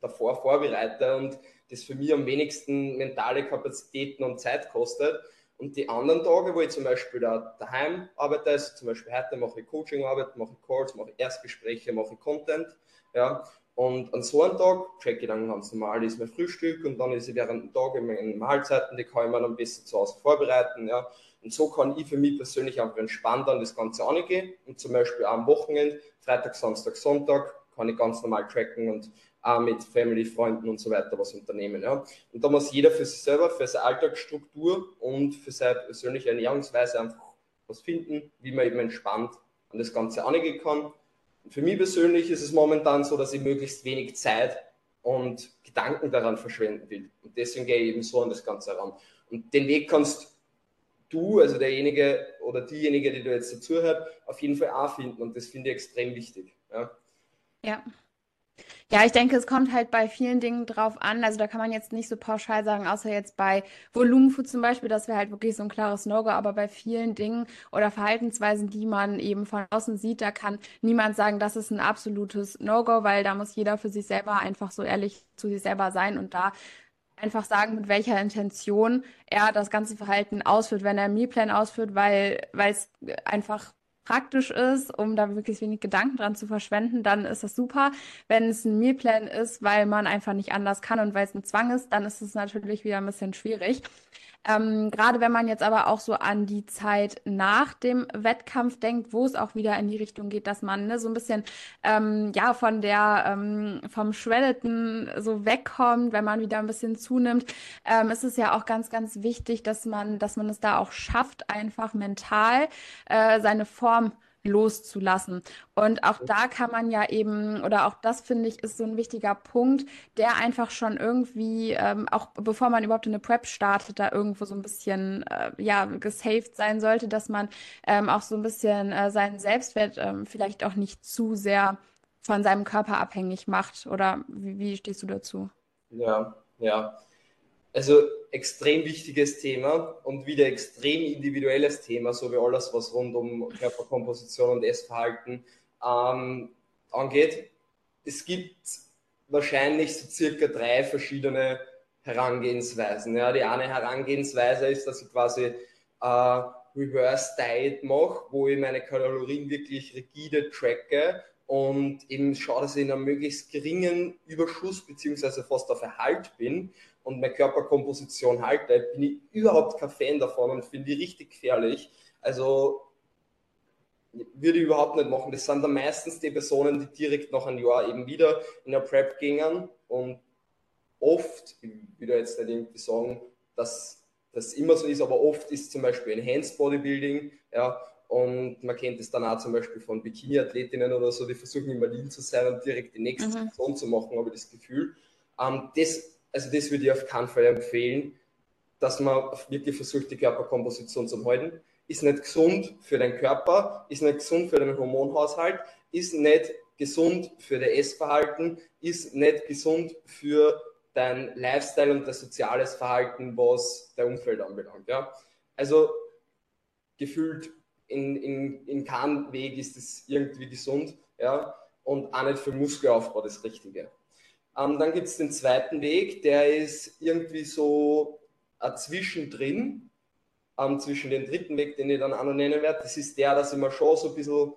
davor vorbereite und das für mich am wenigsten mentale Kapazitäten und Zeit kostet. Und die anderen Tage, wo ich zum Beispiel da daheim arbeite, also zum Beispiel heute mache ich Coachingarbeit, mache ich Calls, mache ich Erstgespräche, mache ich Content, ja, und an so einem Tag check ich dann ganz normal, ist mein Frühstück und dann ist ich während dem Tag in meinen Mahlzeiten, die kann ich mir dann besser zu Hause vorbereiten, ja. Und so kann ich für mich persönlich einfach entspannt an das Ganze angehen und zum Beispiel am Wochenende, Freitag, Samstag, Sonntag, kann ich ganz normal tracken und auch mit Family, Freunden und so weiter was unternehmen. Ja. Und da muss jeder für sich selber, für seine Alltagsstruktur und für seine persönliche Ernährungsweise einfach was finden, wie man eben entspannt an das Ganze angehen kann. Und für mich persönlich ist es momentan so, dass ich möglichst wenig Zeit und Gedanken daran verschwenden will. Und deswegen gehe ich eben so an das Ganze heran. Und den Weg kannst du, also derjenige oder diejenige, die du jetzt dazu hört, auf jeden Fall auch finden. Und das finde ich extrem wichtig. Ja. Ja. Ja, ich denke, es kommt halt bei vielen Dingen drauf an. Also da kann man jetzt nicht so pauschal sagen, außer jetzt bei Volumenfood zum Beispiel, das wäre halt wirklich so ein klares No-Go. Aber bei vielen Dingen oder Verhaltensweisen, die man eben von außen sieht, da kann niemand sagen, das ist ein absolutes No-Go, weil da muss jeder für sich selber einfach so ehrlich zu sich selber sein und da einfach sagen, mit welcher Intention er das ganze Verhalten ausführt, wenn er einen Mealplan ausführt, weil weil es einfach praktisch ist, um da wirklich wenig Gedanken dran zu verschwenden, dann ist das super. Wenn es ein Mealplan ist, weil man einfach nicht anders kann und weil es ein Zwang ist, dann ist es natürlich wieder ein bisschen schwierig. Ähm, gerade wenn man jetzt aber auch so an die Zeit nach dem Wettkampf denkt, wo es auch wieder in die Richtung geht, dass man ne, so ein bisschen ähm, ja von der ähm, vom Shreddeten so wegkommt, wenn man wieder ein bisschen zunimmt, ähm, ist es ja auch ganz ganz wichtig, dass man dass man es da auch schafft, einfach mental äh, seine Form loszulassen. Und auch da kann man ja eben, oder auch das finde ich, ist so ein wichtiger Punkt, der einfach schon irgendwie, ähm, auch bevor man überhaupt in eine Prep startet, da irgendwo so ein bisschen, äh, ja, gesaved sein sollte, dass man ähm, auch so ein bisschen äh, seinen Selbstwert ähm, vielleicht auch nicht zu sehr von seinem Körper abhängig macht. Oder wie, wie stehst du dazu? Ja, ja. Also extrem wichtiges Thema und wieder extrem individuelles Thema, so wie alles, was rund um Körperkomposition und Essverhalten ähm, angeht. Es gibt wahrscheinlich so circa drei verschiedene Herangehensweisen. Ja, die eine Herangehensweise ist, dass ich quasi äh, Reverse Diet mache, wo ich meine Kalorien wirklich rigide tracke und eben schaue, dass ich in einem möglichst geringen Überschuss beziehungsweise fast auf Erhalt bin und meine Körperkomposition halte, bin ich überhaupt kein Fan davon und finde die richtig gefährlich. Also würde ich überhaupt nicht machen. Das sind dann meistens die Personen, die direkt nach einem Jahr eben wieder in der Prep gingen und oft, ich will jetzt nicht irgendwie sagen, dass das immer so ist, aber oft ist zum Beispiel Enhanced Bodybuilding, ja, und man kennt es dann auch zum Beispiel von Bikini-Athletinnen oder so, die versuchen immer lean zu sein und direkt die nächste mhm. Saison zu machen, habe ich das Gefühl. Ähm, das also das würde ich auf keinen Fall empfehlen, dass man wirklich versucht, die Körperkomposition zu halten. Ist nicht gesund für deinen Körper, ist nicht gesund für deinen Hormonhaushalt, ist nicht gesund für dein Essverhalten, ist nicht gesund für dein Lifestyle und dein soziales Verhalten, was dein Umfeld anbelangt. Ja? Also gefühlt in, in, in keinem Weg ist es irgendwie gesund, ja, und auch nicht für Muskelaufbau das Richtige. Ähm, dann gibt es den zweiten Weg, der ist irgendwie so äh, zwischendrin, ähm, zwischen den dritten Weg, den ich dann auch noch nennen werde. Das ist der, dass ich mir schon so ein bisschen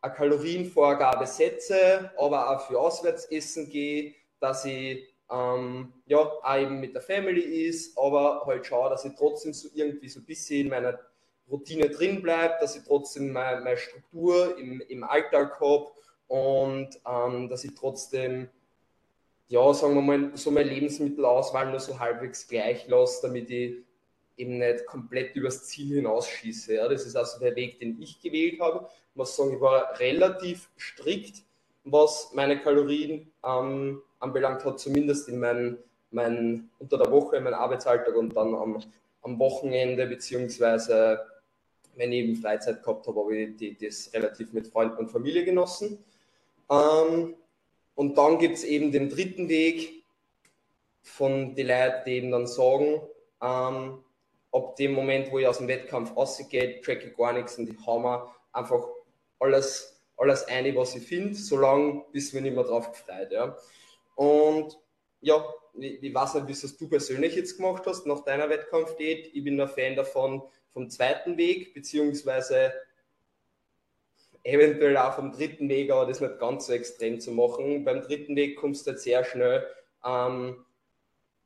eine Kalorienvorgabe setze, aber auch für Auswärtsessen gehe, dass ich ähm, ja, auch eben mit der Family ist, aber halt schaue, dass ich trotzdem so irgendwie so ein bisschen in meiner Routine drin bleibe, dass ich trotzdem meine, meine Struktur im, im Alltag habe und ähm, dass ich trotzdem, ja, sagen wir mal, so meine Lebensmittelauswahl nur so halbwegs gleich lasse, damit ich eben nicht komplett übers Ziel hinausschieße. Ja. Das ist also der Weg, den ich gewählt habe. Ich muss sagen, ich war relativ strikt, was meine Kalorien ähm, anbelangt hat, zumindest in meinen, mein, unter der Woche, in meinem Arbeitsalltag und dann am, am Wochenende, beziehungsweise wenn ich eben Freizeit gehabt habe, habe ich die, das relativ mit Freunden und Familie genossen. Ähm, und dann gibt es eben den dritten Weg von den Leuten, die eben dann sagen, ähm, ab dem Moment, wo ich aus dem Wettkampf rausgehe, track ich gar nichts und ich hau einfach alles, alles ein, was ich finde, solange bis mir nicht mehr drauf gefreut. Ja. Und ja, ich, ich weiß nicht, wie es du persönlich jetzt gemacht hast nach deiner Wettkampfdiät. Ich bin ein Fan davon, vom zweiten Weg, beziehungsweise eventuell auch vom dritten Weg, aber das nicht ganz so extrem zu machen. Beim dritten Weg kommst du halt sehr schnell ähm,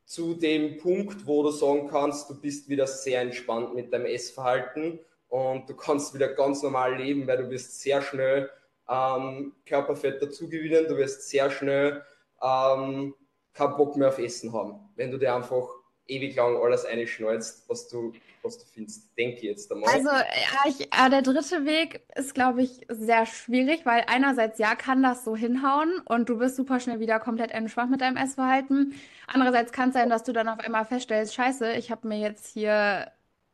zu dem Punkt, wo du sagen kannst, du bist wieder sehr entspannt mit deinem Essverhalten und du kannst wieder ganz normal leben, weil du wirst sehr schnell ähm, Körperfett dazugewinnen, du wirst sehr schnell ähm, keinen Bock mehr auf Essen haben, wenn du dir einfach ewig lang alles einschneuzt, was du, was du findest. Denke jetzt einmal. Also, ja, ich, äh, der dritte Weg ist, glaube ich, sehr schwierig, weil einerseits, ja, kann das so hinhauen und du bist super schnell wieder komplett entspannt mit deinem Essverhalten. Andererseits kann es sein, dass du dann auf einmal feststellst, scheiße, ich habe mir jetzt hier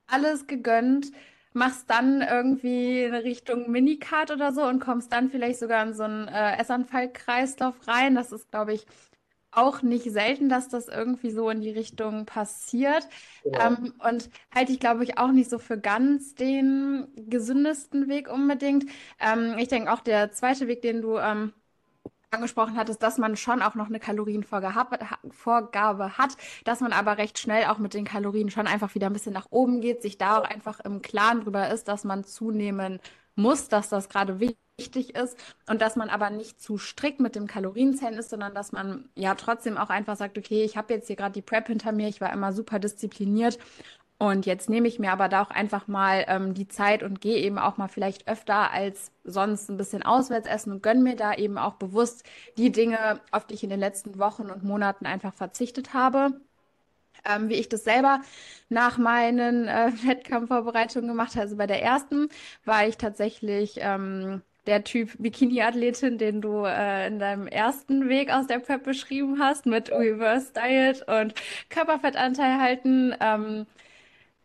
alles gegönnt, machst dann irgendwie eine Richtung Minicard oder so und kommst dann vielleicht sogar in so einen äh, Essanfallkreislauf rein. Das ist, glaube ich, auch nicht selten, dass das irgendwie so in die Richtung passiert. Genau. Ähm, und halte ich, glaube ich, auch nicht so für ganz den gesündesten Weg unbedingt. Ähm, ich denke auch der zweite Weg, den du ähm, angesprochen hattest, dass man schon auch noch eine Kalorienvorgabe hat, dass man aber recht schnell auch mit den Kalorien schon einfach wieder ein bisschen nach oben geht, sich da auch einfach im Klaren drüber ist, dass man zunehmen muss, dass das gerade wichtig wichtig ist und dass man aber nicht zu strikt mit dem Kalorienzählen ist, sondern dass man ja trotzdem auch einfach sagt, okay, ich habe jetzt hier gerade die Prep hinter mir, ich war immer super diszipliniert und jetzt nehme ich mir aber da auch einfach mal ähm, die Zeit und gehe eben auch mal vielleicht öfter als sonst ein bisschen auswärts essen und gönne mir da eben auch bewusst die Dinge, auf die ich in den letzten Wochen und Monaten einfach verzichtet habe. Ähm, wie ich das selber nach meinen äh, Wettkampfvorbereitungen gemacht habe. Also bei der ersten war ich tatsächlich ähm, der Typ Bikini-Athletin, den du äh, in deinem ersten Weg aus der Prep beschrieben hast, mit Reverse Diet und Körperfettanteil halten. Ähm,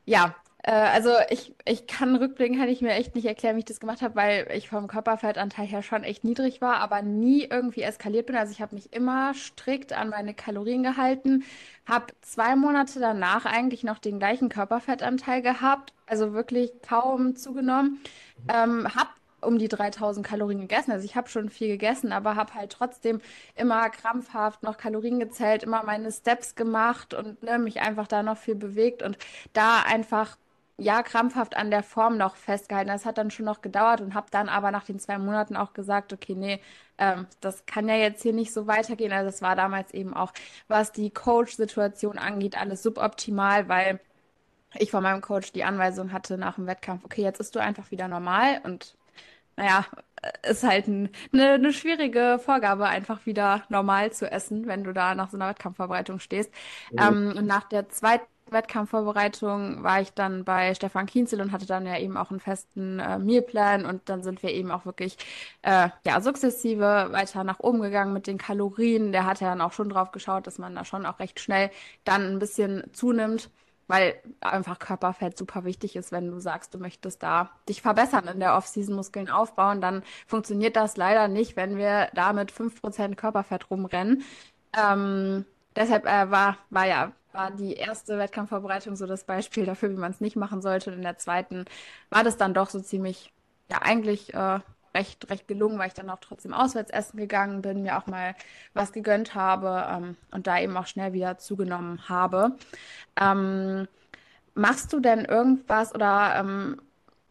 ja, äh, also ich, ich kann rückblicken, kann ich mir echt nicht erklären, wie ich das gemacht habe, weil ich vom Körperfettanteil her schon echt niedrig war, aber nie irgendwie eskaliert bin. Also ich habe mich immer strikt an meine Kalorien gehalten, habe zwei Monate danach eigentlich noch den gleichen Körperfettanteil gehabt, also wirklich kaum zugenommen. Ähm, habe um die 3000 Kalorien gegessen. Also ich habe schon viel gegessen, aber habe halt trotzdem immer krampfhaft noch Kalorien gezählt, immer meine Steps gemacht und ne, mich einfach da noch viel bewegt und da einfach ja krampfhaft an der Form noch festgehalten. Das hat dann schon noch gedauert und habe dann aber nach den zwei Monaten auch gesagt, okay, nee, ähm, das kann ja jetzt hier nicht so weitergehen. Also es war damals eben auch, was die Coach-Situation angeht, alles suboptimal, weil ich von meinem Coach die Anweisung hatte nach dem Wettkampf, okay, jetzt ist du einfach wieder normal und naja, ist halt ein, eine, eine schwierige Vorgabe, einfach wieder normal zu essen, wenn du da nach so einer Wettkampfvorbereitung stehst. Mhm. Ähm, und nach der zweiten Wettkampfvorbereitung war ich dann bei Stefan Kienzel und hatte dann ja eben auch einen festen äh, Mealplan und dann sind wir eben auch wirklich äh, ja sukzessive weiter nach oben gegangen mit den Kalorien. Der hat ja dann auch schon drauf geschaut, dass man da schon auch recht schnell dann ein bisschen zunimmt weil einfach Körperfett super wichtig ist, wenn du sagst, du möchtest da dich verbessern in der Off-Season Muskeln aufbauen, dann funktioniert das leider nicht, wenn wir da mit 5% Körperfett rumrennen. Ähm, deshalb äh, war, war ja war die erste Wettkampfvorbereitung so das Beispiel dafür, wie man es nicht machen sollte. Und in der zweiten war das dann doch so ziemlich, ja, eigentlich äh, recht, recht gelungen, weil ich dann auch trotzdem auswärts essen gegangen bin, mir auch mal was gegönnt habe ähm, und da eben auch schnell wieder zugenommen habe. Ähm, machst du denn irgendwas oder ähm,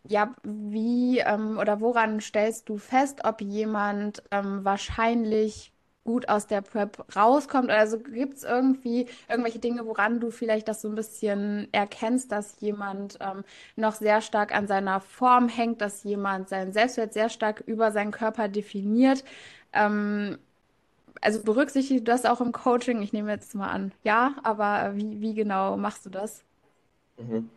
ja, wie ähm, oder woran stellst du fest, ob jemand ähm, wahrscheinlich gut aus der Prep rauskommt? Also gibt es irgendwie irgendwelche Dinge, woran du vielleicht das so ein bisschen erkennst, dass jemand ähm, noch sehr stark an seiner Form hängt, dass jemand seinen Selbstwert sehr stark über seinen Körper definiert? Ähm, also berücksichtigst du das auch im Coaching? Ich nehme jetzt mal an, ja, aber wie, wie genau machst du das? Mhm.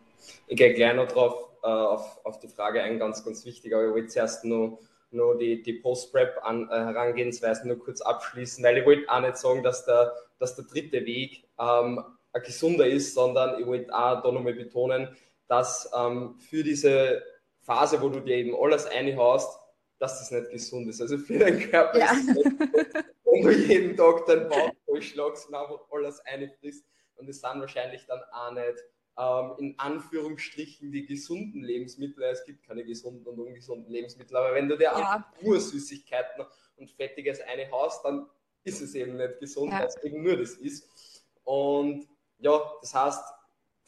Ich gehe gleich noch drauf, äh, auf, auf die Frage ein, ganz, ganz wichtig, aber ich wollte zuerst noch nur die, die Post-Prep-Herangehensweise äh, nur kurz abschließen, weil ich wollte auch nicht sagen, dass der, dass der dritte Weg ähm, ein gesunder ist, sondern ich wollte auch da nochmal betonen, dass ähm, für diese Phase, wo du dir eben alles reinhaust, dass das nicht gesund ist. Also für deinen Körper ja. ist es nicht wenn du jeden Tag deinen Bauch durchschlagst und einfach alles einfrisst. Und das sind wahrscheinlich dann auch nicht ähm, in Anführungsstrichen die gesunden Lebensmittel. Es gibt keine gesunden und ungesunden Lebensmittel, aber wenn du dir ja. nur Süßigkeiten und Fettiges eine haust, dann ist es eben nicht gesund, ja. weil es eben nur das ist. Und ja, das heißt,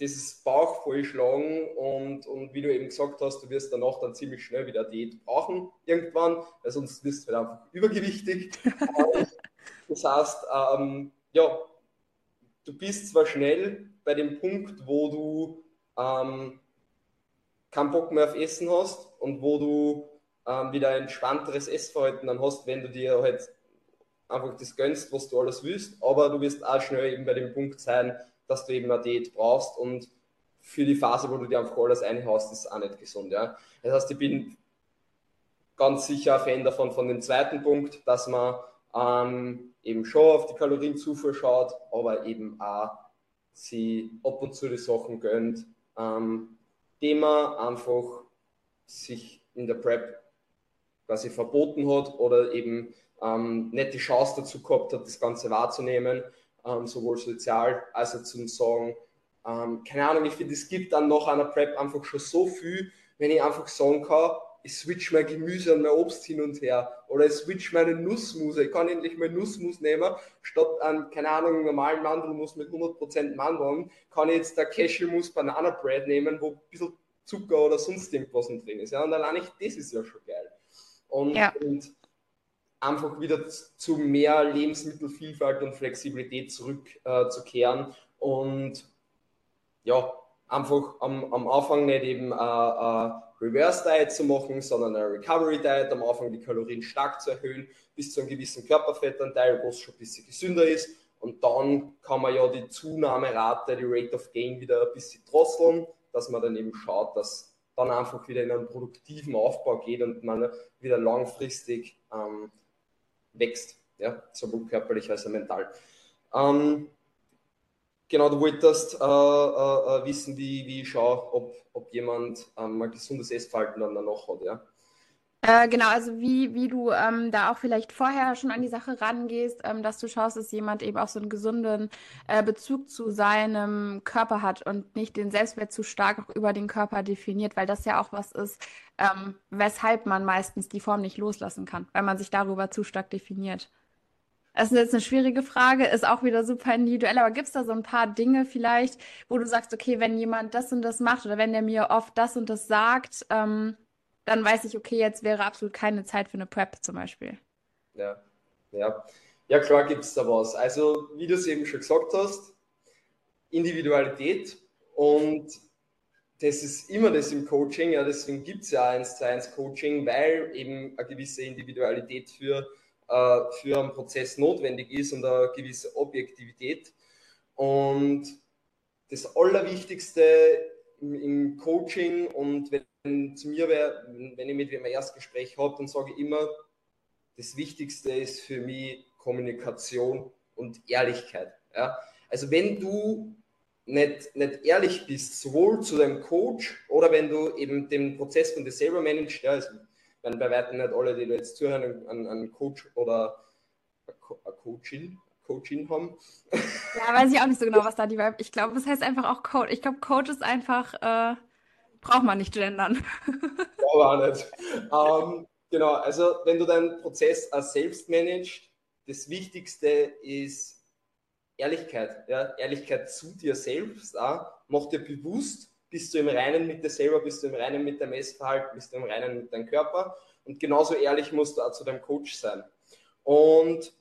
dieses Bauch vollschlagen und, und wie du eben gesagt hast, du wirst danach dann ziemlich schnell wieder Diät brauchen irgendwann, weil sonst wirst du halt einfach übergewichtig. das heißt, ähm, ja, du bist zwar schnell bei dem Punkt, wo du ähm, keinen Bock mehr auf Essen hast und wo du ähm, wieder ein entspannteres Essverhalten dann hast, wenn du dir halt einfach das gönnst, was du alles willst, aber du wirst auch schnell eben bei dem Punkt sein, dass du eben eine Diät brauchst und für die Phase, wo du dir einfach alles einhaust, ist auch nicht gesund. Ja? Das heißt, ich bin ganz sicher ein Fan davon, von dem zweiten Punkt, dass man ähm, eben schon auf die Kalorienzufuhr schaut, aber eben auch sie ab und zu die Sachen gönnt, ähm, die man einfach sich in der Prep quasi verboten hat oder eben ähm, nicht die Chance dazu gehabt hat, das Ganze wahrzunehmen, ähm, sowohl sozial als auch zum Sagen, ähm, keine Ahnung, ich finde, es gibt dann nach einer Prep einfach schon so viel, wenn ich einfach sagen kann, ich switch mein Gemüse und mein Obst hin und her. Oder ich switch meine Nussmuse. Ich kann endlich mal Nussmus nehmen, statt an, keine Ahnung, normalen Mandelmus mit 100% Mandeln, kann ich jetzt der Cashewmus Banana Bread nehmen, wo ein bisschen Zucker oder sonst irgendwas drin ist. Ja, und allein ich, das ist ja schon geil. Und, ja. und einfach wieder zu mehr Lebensmittelvielfalt und Flexibilität zurückzukehren äh, und ja, einfach am, am Anfang nicht eben äh, äh, Reverse Diet zu machen, sondern eine Recovery Diet, am Anfang die Kalorien stark zu erhöhen, bis zu einem gewissen Körperfettanteil, wo es schon ein bisschen gesünder ist. Und dann kann man ja die Zunahmerate, die Rate of Gain wieder ein bisschen drosseln, dass man dann eben schaut, dass dann einfach wieder in einen produktiven Aufbau geht und man wieder langfristig ähm, wächst, ja, sowohl körperlich als auch mental. Ähm, Genau, du wolltest äh, äh, äh, wissen, wie, wie ich schaue, ob, ob jemand ähm, ein gesundes Essverhalten dann danach hat, ja? Äh, genau, also wie, wie du ähm, da auch vielleicht vorher schon an die Sache rangehst, ähm, dass du schaust, dass jemand eben auch so einen gesunden äh, Bezug zu seinem Körper hat und nicht den Selbstwert zu stark auch über den Körper definiert, weil das ja auch was ist, ähm, weshalb man meistens die Form nicht loslassen kann, weil man sich darüber zu stark definiert. Das ist jetzt eine schwierige Frage, ist auch wieder super individuell, aber gibt es da so ein paar Dinge vielleicht, wo du sagst, okay, wenn jemand das und das macht oder wenn der mir oft das und das sagt, ähm, dann weiß ich, okay, jetzt wäre absolut keine Zeit für eine Prep zum Beispiel. Ja, ja. Ja, klar gibt es da was. Also, wie du es eben schon gesagt hast, Individualität und das ist immer das im Coaching, ja, deswegen gibt es ja 1 zu 1 Coaching, weil eben eine gewisse Individualität für äh, für einen Prozess notwendig ist und eine gewisse Objektivität. Und das Allerwichtigste im, im Coaching und wenn zu mir wär, wenn ich mit wem ein Erstgespräch habe, dann sage ich immer, das Wichtigste ist für mich Kommunikation und Ehrlichkeit. Ja? Also wenn du nicht, nicht ehrlich bist, sowohl zu deinem Coach oder wenn du eben den Prozess von dir selber managst, ja, also wenn bei weitem nicht alle, die du jetzt zuhören, einen, einen Coach oder eine Coachin, Coachin haben. Ja, weiß ich auch nicht so genau, was da die Vibe. Ich glaube, es heißt einfach auch Coach. Ich glaube, Coach ist einfach, äh, braucht man nicht gendern. Aber auch nicht. Ähm, genau, also wenn du deinen Prozess selbst managst, das Wichtigste ist Ehrlichkeit. Ja? Ehrlichkeit zu dir selbst. Auch. Mach dir bewusst, bist du im Reinen mit dir selber, bist du im Reinen mit deinem Essverhalten, bist du im Reinen mit deinem Körper. Und genauso ehrlich musst du auch zu deinem Coach sein. Und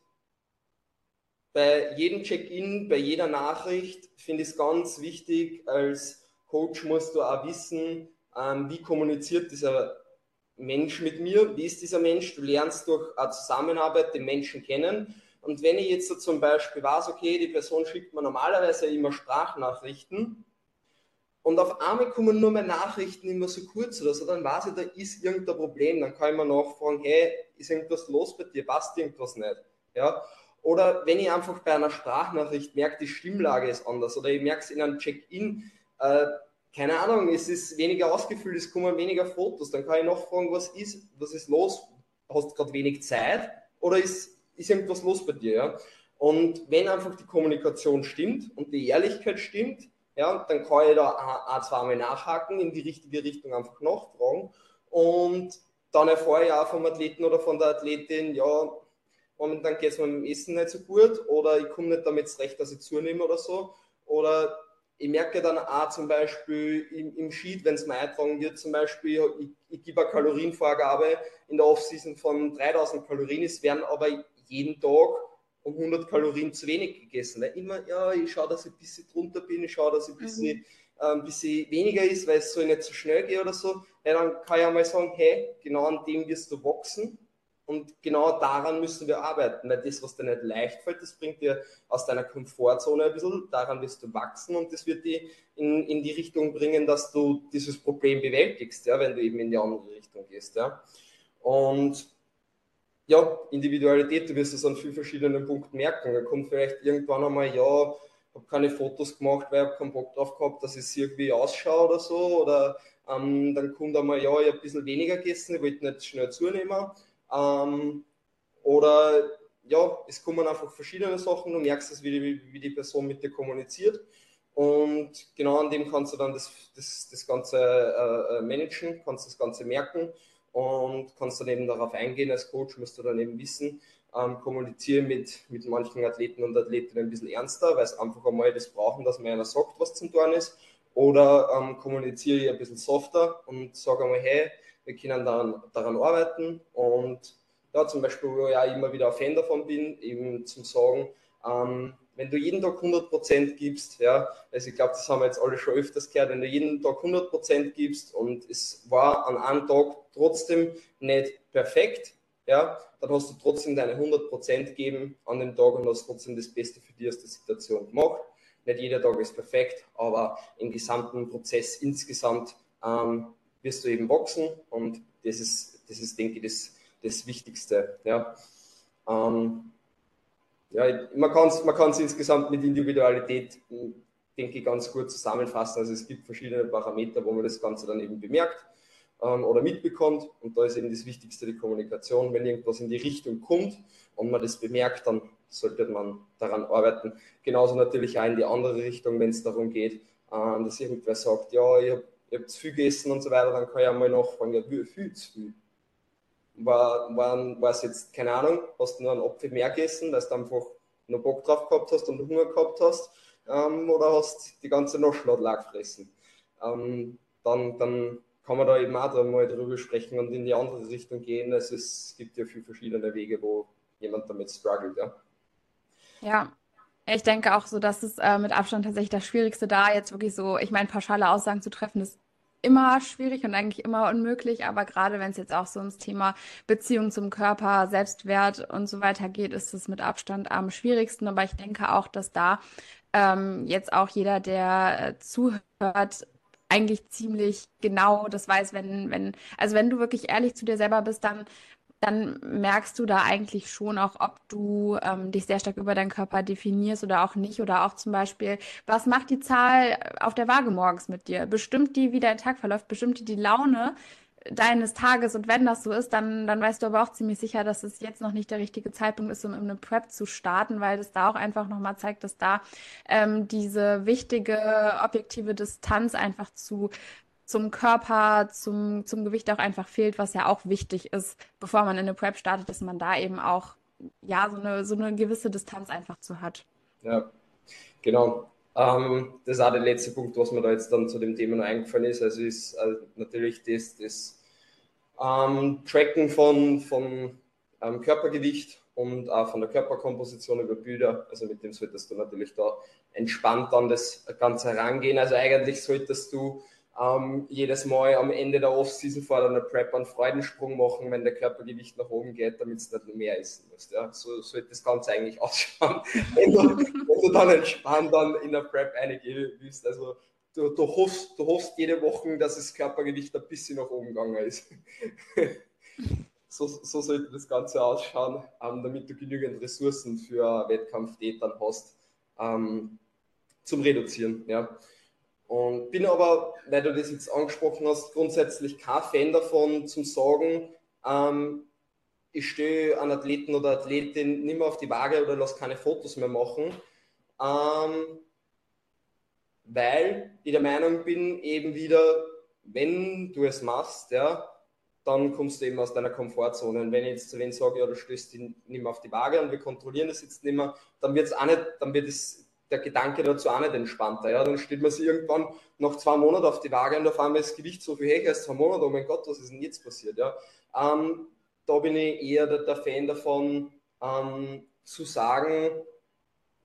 bei jedem Check-in, bei jeder Nachricht finde ich es ganz wichtig, als Coach musst du auch wissen, ähm, wie kommuniziert dieser Mensch mit mir, wie ist dieser Mensch, du lernst durch eine Zusammenarbeit den Menschen kennen. Und wenn ich jetzt so zum Beispiel weiß, okay, die Person schickt mir normalerweise immer Sprachnachrichten und auf einmal kommen nur meine Nachrichten immer so kurz oder so, dann weiß ich, da ist irgendein Problem. Dann kann ich mir nachfragen, hey, ist irgendwas los bei dir, passt irgendwas nicht? Ja? Oder wenn ich einfach bei einer Sprachnachricht merke, die Stimmlage ist anders oder ich merke es in einem Check-in, äh, keine Ahnung, es ist weniger ausgefüllt, es kommen weniger Fotos, dann kann ich noch fragen, was ist, was ist los? Hast du gerade wenig Zeit oder ist, ist irgendwas los bei dir? Ja? Und wenn einfach die Kommunikation stimmt und die Ehrlichkeit stimmt, ja, dann kann ich da ein, zweimal nachhaken, in die richtige Richtung einfach nachfragen und dann erfahre ich auch vom Athleten oder von der Athletin, ja, momentan geht es mir mit dem Essen nicht so gut oder ich komme nicht damit zurecht, dass ich zunehme oder so. Oder ich merke dann auch zum Beispiel im, im Sheet, wenn es mir eintragen wird, zum Beispiel, ich, ich gebe eine Kalorienvorgabe in der Offseason von 3000 Kalorien, es werden aber jeden Tag um 100 Kalorien zu wenig gegessen. Weil immer, ja, ich schaue, dass ich ein bisschen drunter bin, ich schaue, dass ich ein bisschen, mhm. äh, ein bisschen weniger ist, weil es so nicht so schnell geht oder so. Ja, dann kann ich einmal sagen, hey, genau an dem wirst du wachsen und genau daran müssen wir arbeiten, weil das, was dir nicht leicht fällt, das bringt dir aus deiner Komfortzone ein bisschen, daran wirst du wachsen und das wird dich in, in die Richtung bringen, dass du dieses Problem bewältigst, ja, wenn du eben in die andere Richtung gehst. Ja. Und ja, Individualität, du wirst es an vielen verschiedenen Punkten merken. Da kommt vielleicht irgendwann einmal, ja, habe keine Fotos gemacht, weil ich keinen Bock drauf gehabt, dass es irgendwie ausschaut oder so. Oder ähm, dann kommt einmal, ja, ich habe ein bisschen weniger gegessen, ich wollte nicht schnell zunehmen ähm, oder ja, es kommen einfach verschiedene Sachen, du merkst es, wie die, wie die Person mit dir kommuniziert. Und genau an dem kannst du dann das, das, das Ganze äh, äh, managen, kannst das Ganze merken und kannst dann eben darauf eingehen. Als Coach musst du dann eben wissen, ähm, kommuniziere mit, mit manchen Athleten und Athletinnen ein bisschen ernster, weil es einfach einmal das brauchen, dass mir einer sagt, was zum Tun ist. Oder ähm, kommuniziere ich ein bisschen softer und sage einmal, hey, wir können dann daran arbeiten und ja, zum Beispiel, wo ich ja immer wieder ein Fan davon bin, eben zum Sagen, ähm, wenn du jeden Tag 100% gibst, ja, also ich glaube, das haben wir jetzt alle schon öfters gehört, wenn du jeden Tag 100% gibst und es war an einem Tag trotzdem nicht perfekt, ja, dann hast du trotzdem deine 100% gegeben an dem Tag und hast trotzdem das Beste für dich aus der Situation gemacht. Nicht jeder Tag ist perfekt, aber im gesamten Prozess insgesamt ähm, wirst du eben wachsen und das ist, das ist denke ich, das, das Wichtigste. Ja. Ähm, ja, man kann es man insgesamt mit Individualität, denke ich, ganz gut zusammenfassen. Also es gibt verschiedene Parameter, wo man das Ganze dann eben bemerkt ähm, oder mitbekommt. Und da ist eben das Wichtigste die Kommunikation. Wenn irgendwas in die Richtung kommt und man das bemerkt, dann sollte man daran arbeiten. Genauso natürlich auch in die andere Richtung, wenn es darum geht, äh, dass irgendwer sagt, ja, ich habe ich habe zu viel gegessen und so weiter, dann kann ich einmal nachfragen, ja, wie viel zu viel? War, war, war es jetzt, keine Ahnung, hast du nur einen Apfel mehr gegessen, weil du einfach noch Bock drauf gehabt hast und Hunger gehabt hast, ähm, oder hast die ganze Naschladler gefressen? Ähm, dann, dann kann man da eben auch mal drüber sprechen und in die andere Richtung gehen. Also es gibt ja viele verschiedene Wege, wo jemand damit struggelt, ja. Ja, ich denke auch so, dass es äh, mit Abstand tatsächlich das Schwierigste da jetzt wirklich so, ich meine, pauschale Aussagen zu treffen, ist immer schwierig und eigentlich immer unmöglich, aber gerade wenn es jetzt auch so ums Thema Beziehung zum Körper, Selbstwert und so weiter geht, ist es mit Abstand am schwierigsten. Aber ich denke auch, dass da ähm, jetzt auch jeder, der äh, zuhört, eigentlich ziemlich genau das weiß, wenn, wenn, also wenn du wirklich ehrlich zu dir selber bist, dann dann merkst du da eigentlich schon auch, ob du ähm, dich sehr stark über deinen Körper definierst oder auch nicht. Oder auch zum Beispiel, was macht die Zahl auf der Waage morgens mit dir? Bestimmt die, wie dein Tag verläuft? Bestimmt die die Laune? deines Tages und wenn das so ist, dann, dann weißt du aber auch ziemlich sicher, dass es jetzt noch nicht der richtige Zeitpunkt ist, um in eine Prep zu starten, weil das da auch einfach nochmal zeigt, dass da ähm, diese wichtige objektive Distanz einfach zu zum Körper, zum, zum Gewicht auch einfach fehlt, was ja auch wichtig ist, bevor man in eine Prep startet, dass man da eben auch ja so eine, so eine gewisse Distanz einfach zu hat. Ja, genau. Ähm, das ist auch der letzte Punkt, was mir da jetzt dann zu dem Thema noch eingefallen ist. Also ist also natürlich das, das ähm, Tracken von, von ähm, Körpergewicht und auch von der Körperkomposition über Bilder. Also mit dem solltest du natürlich da entspannt an das Ganze herangehen. Also eigentlich solltest du ähm, jedes Mal am Ende der Offseason vor deiner Prep einen Freudensprung machen, wenn der Körpergewicht nach oben geht, damit es nicht mehr essen musst. Ja? So sollte das Ganze eigentlich ausschauen, wenn du, wenn du dann entspannt dann in der Prep reingehen willst. Also du, du, hoffst, du hoffst jede Woche, dass das Körpergewicht ein bisschen nach oben gegangen ist. so, so sollte das Ganze ausschauen, ähm, damit du genügend Ressourcen für Wettkampftätern hast ähm, zum Reduzieren. Ja. Und bin aber, weil du das jetzt angesprochen hast, grundsätzlich kein Fan davon, zum sagen, ähm, ich stehe an Athleten oder Athletin nicht mehr auf die Waage oder lass keine Fotos mehr machen, ähm, weil ich der Meinung bin, eben wieder, wenn du es machst, ja, dann kommst du eben aus deiner Komfortzone. Und wenn ich jetzt zu wen sage, ja, du stößt dich nicht mehr auf die Waage und wir kontrollieren das jetzt nicht mehr, dann wird es auch nicht, dann wird es der Gedanke dazu auch nicht entspannter. Ja? Dann stellt man sich irgendwann nach zwei Monaten auf die Waage und auf einmal ist das Gewicht so viel höher als zwei Monate. Oh mein Gott, was ist denn jetzt passiert? Ja? Ähm, da bin ich eher der, der Fan davon, ähm, zu sagen,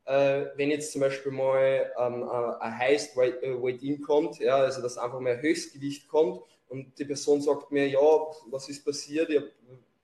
äh, wenn jetzt zum Beispiel mal ähm, ein Highest Weight-In kommt, ja, also dass einfach mal ein Höchstgewicht kommt und die Person sagt mir, ja, was ist passiert, ich habe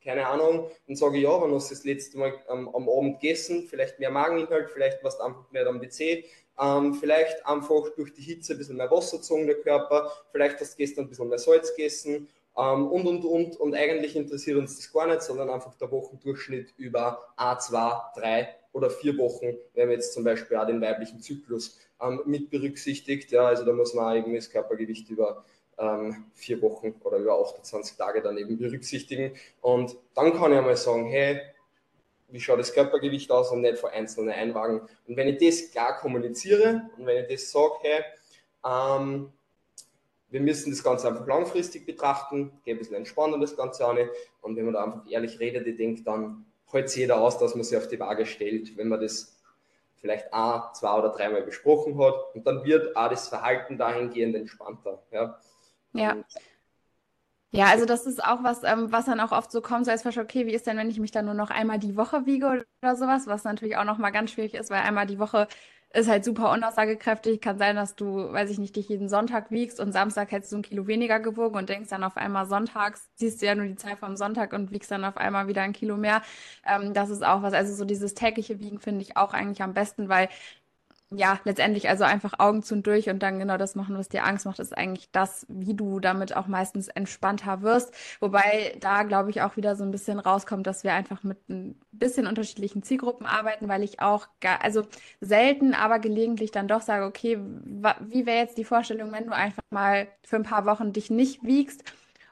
keine Ahnung, dann sage ich, ja, wann hast du das letzte Mal ähm, am Abend gegessen? Vielleicht mehr Mageninhalt, vielleicht warst du einfach mehr am WC, ähm, vielleicht einfach durch die Hitze ein bisschen mehr Wasser gezogen, der Körper, vielleicht hast du gestern ein bisschen mehr Salz gegessen ähm, und, und, und. Und eigentlich interessiert uns das gar nicht, sondern einfach der Wochendurchschnitt über A, 2, 3 oder vier Wochen, wenn man jetzt zum Beispiel auch den weiblichen Zyklus ähm, mit berücksichtigt. Ja, also da muss man auch irgendwie das Körpergewicht über ähm, vier Wochen oder über 28 Tage dann eben berücksichtigen. Und dann kann ich einmal sagen, hey, wie schaut das Körpergewicht aus und nicht vor einzelne Einwagen. Und wenn ich das klar kommuniziere und wenn ich das sage, hey, ähm, wir müssen das Ganze einfach langfristig betrachten, gehe ein bisschen entspannter das Ganze an. Und wenn man da einfach ehrlich redet, ich denke, dann hält sich jeder aus, dass man sich auf die Waage stellt, wenn man das vielleicht ein, zwei oder dreimal besprochen hat. Und dann wird auch das Verhalten dahingehend entspannter. Ja. Ja. Ja, also das ist auch was, ähm, was dann auch oft so kommt, so als Beispiel, okay, wie ist denn, wenn ich mich dann nur noch einmal die Woche wiege oder sowas, was natürlich auch nochmal ganz schwierig ist, weil einmal die Woche ist halt super unaussagekräftig. Kann sein, dass du, weiß ich nicht, dich jeden Sonntag wiegst und Samstag hättest du ein Kilo weniger gewogen und denkst dann auf einmal sonntags, siehst du ja nur die Zahl vom Sonntag und wiegst dann auf einmal wieder ein Kilo mehr. Ähm, das ist auch was. Also so dieses tägliche Wiegen finde ich auch eigentlich am besten, weil ja, letztendlich also einfach Augen zu und durch und dann genau das machen, was dir Angst macht, ist eigentlich das, wie du damit auch meistens entspannter wirst. Wobei da, glaube ich, auch wieder so ein bisschen rauskommt, dass wir einfach mit ein bisschen unterschiedlichen Zielgruppen arbeiten, weil ich auch, also selten, aber gelegentlich dann doch sage, okay, wie wäre jetzt die Vorstellung, wenn du einfach mal für ein paar Wochen dich nicht wiegst?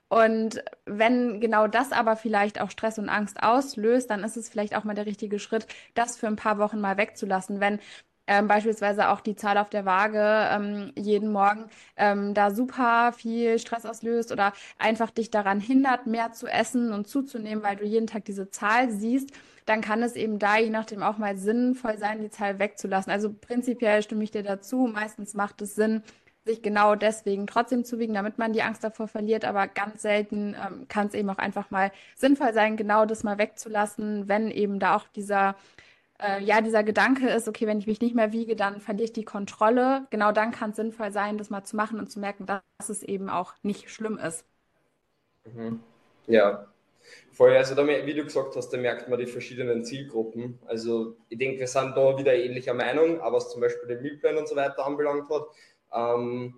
Und wenn genau das aber vielleicht auch Stress und Angst auslöst, dann ist es vielleicht auch mal der richtige Schritt, das für ein paar Wochen mal wegzulassen. Wenn ähm, beispielsweise auch die Zahl auf der Waage ähm, jeden Morgen ähm, da super viel Stress auslöst oder einfach dich daran hindert, mehr zu essen und zuzunehmen, weil du jeden Tag diese Zahl siehst, dann kann es eben da je nachdem auch mal sinnvoll sein, die Zahl wegzulassen. Also prinzipiell stimme ich dir dazu. Meistens macht es Sinn, sich genau deswegen trotzdem zu wiegen, damit man die Angst davor verliert. Aber ganz selten ähm, kann es eben auch einfach mal sinnvoll sein, genau das mal wegzulassen, wenn eben da auch dieser äh, ja, dieser Gedanke ist, okay, wenn ich mich nicht mehr wiege, dann verliere ich die Kontrolle. Genau dann kann es sinnvoll sein, das mal zu machen und zu merken, dass es eben auch nicht schlimm ist. Mhm. Ja, voll. Also, da, wie du gesagt hast, da merkt man die verschiedenen Zielgruppen. Also, ich denke, wir sind da wieder ähnlicher Meinung, aber was zum Beispiel den Mealplan und so weiter anbelangt hat. Ähm,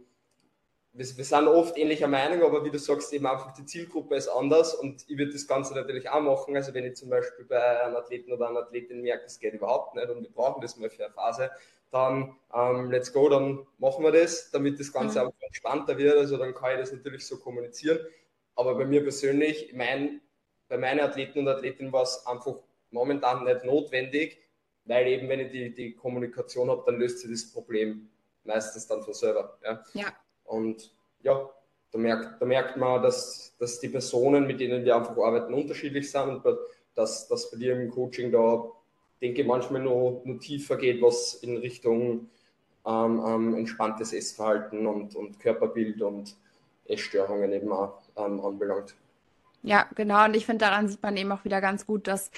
wir, wir sind oft ähnlicher Meinung, aber wie du sagst, eben einfach die Zielgruppe ist anders und ich würde das Ganze natürlich auch machen. Also wenn ich zum Beispiel bei einem Athleten oder einer Athletin merke, es geht überhaupt nicht und wir brauchen das mal für eine Phase, dann ähm, let's go, dann machen wir das, damit das Ganze mhm. auch entspannter wird. Also dann kann ich das natürlich so kommunizieren. Aber bei mir persönlich, mein, bei meinen Athleten und Athletinnen war es einfach momentan nicht notwendig, weil eben, wenn ich die, die Kommunikation habe, dann löst sich das Problem meistens dann von selber. Ja. ja. Und ja, da merkt, da merkt man, dass, dass die Personen, mit denen wir einfach arbeiten, unterschiedlich sind und dass, dass bei dir im Coaching da, denke ich, manchmal noch, noch tiefer geht, was in Richtung ähm, ähm, entspanntes Essverhalten und, und Körperbild und Essstörungen eben auch ähm, anbelangt. Ja, genau. Und ich finde, daran sieht man eben auch wieder ganz gut, dass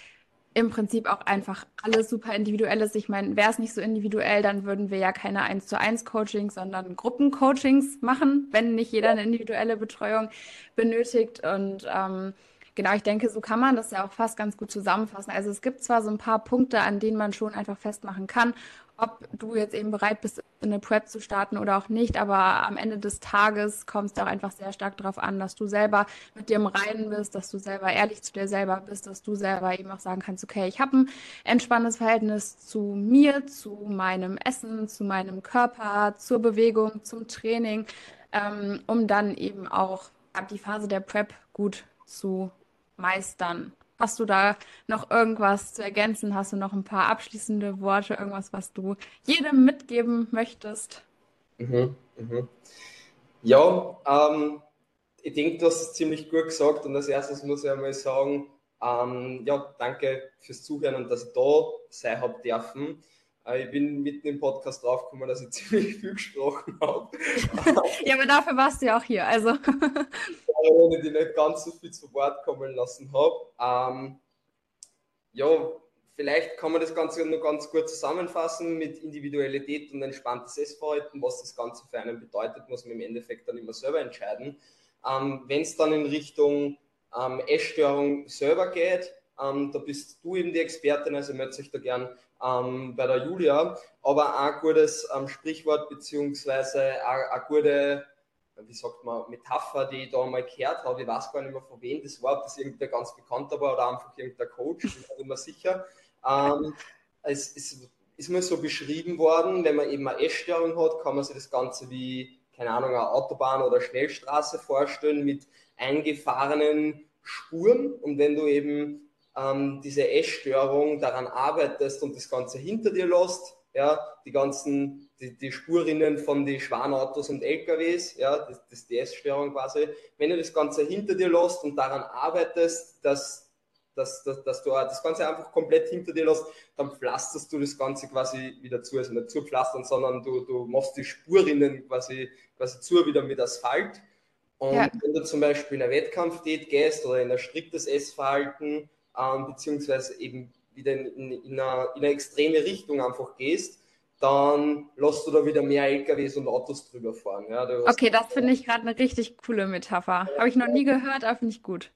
im Prinzip auch einfach alles super individuell ist. Ich meine, wäre es nicht so individuell, dann würden wir ja keine 1 zu 1 Coachings, sondern Gruppencoachings machen, wenn nicht jeder eine individuelle Betreuung benötigt. Und ähm, genau, ich denke, so kann man das ja auch fast ganz gut zusammenfassen. Also es gibt zwar so ein paar Punkte, an denen man schon einfach festmachen kann, ob du jetzt eben bereit bist, eine Prep zu starten oder auch nicht. Aber am Ende des Tages kommt es auch einfach sehr stark darauf an, dass du selber mit dir im Reinen bist, dass du selber ehrlich zu dir selber bist, dass du selber eben auch sagen kannst, okay, ich habe ein entspanntes Verhältnis zu mir, zu meinem Essen, zu meinem Körper, zur Bewegung, zum Training, ähm, um dann eben auch ab die Phase der Prep gut zu meistern. Hast du da noch irgendwas zu ergänzen? Hast du noch ein paar abschließende Worte, irgendwas, was du jedem mitgeben möchtest? Mhm, mhm. Ja, ähm, ich denke, du hast es ziemlich gut gesagt und als erstes muss ich einmal sagen, ähm, ja, danke fürs Zuhören und dass ich da sein habe dürfen. Äh, ich bin mitten im Podcast draufgekommen, dass ich ziemlich viel gesprochen habe. ja, aber dafür warst du ja auch hier. Also. Ohne die nicht ganz so viel zu Wort kommen lassen habe. Ähm, ja, vielleicht kann man das Ganze nur ganz gut zusammenfassen mit Individualität und entspanntes Essverhalten. Was das Ganze für einen bedeutet, muss man im Endeffekt dann immer selber entscheiden. Ähm, Wenn es dann in Richtung ähm, Essstörung selber geht, ähm, da bist du eben die Expertin, also möchte ich da gern ähm, bei der Julia, aber ein gutes ähm, Sprichwort beziehungsweise eine gute, wie sagt man, Metapher, die ich da mal gehört habe, ich weiß gar nicht mehr von wem das war, ob das irgendwer ganz bekannter war oder einfach irgendein Coach, ich bin nicht immer sicher. Ähm, es, es ist mir so beschrieben worden, wenn man eben eine Essstörung hat, kann man sich das Ganze wie, keine Ahnung, eine Autobahn oder Schnellstraße vorstellen mit eingefahrenen Spuren und wenn du eben ähm, diese Essstörung daran arbeitest und das Ganze hinter dir lässt, ja, die ganzen, die, die Spurinnen von den Schwanautos und LKWs, ja, das, das ist die Essstörung quasi. Wenn du das Ganze hinter dir lässt und daran arbeitest, dass, dass, dass, dass du das Ganze einfach komplett hinter dir lässt, dann pflasterst du das Ganze quasi wieder zu, also nicht zu pflastern, sondern du, du machst die Spurinnen quasi, quasi zu wieder mit Asphalt. Und ja. wenn du zum Beispiel in eine Wettkampfdiät gehst oder in ein striktes Essverhalten, ähm, beziehungsweise eben wieder in, in, in, eine, in, eine, extreme Richtung einfach gehst, dann lässt du da wieder mehr LKWs und Autos drüber fahren. Ja, okay, das finde ich gerade eine richtig coole Metapher. Habe ich noch nie gehört, aber finde ich gut.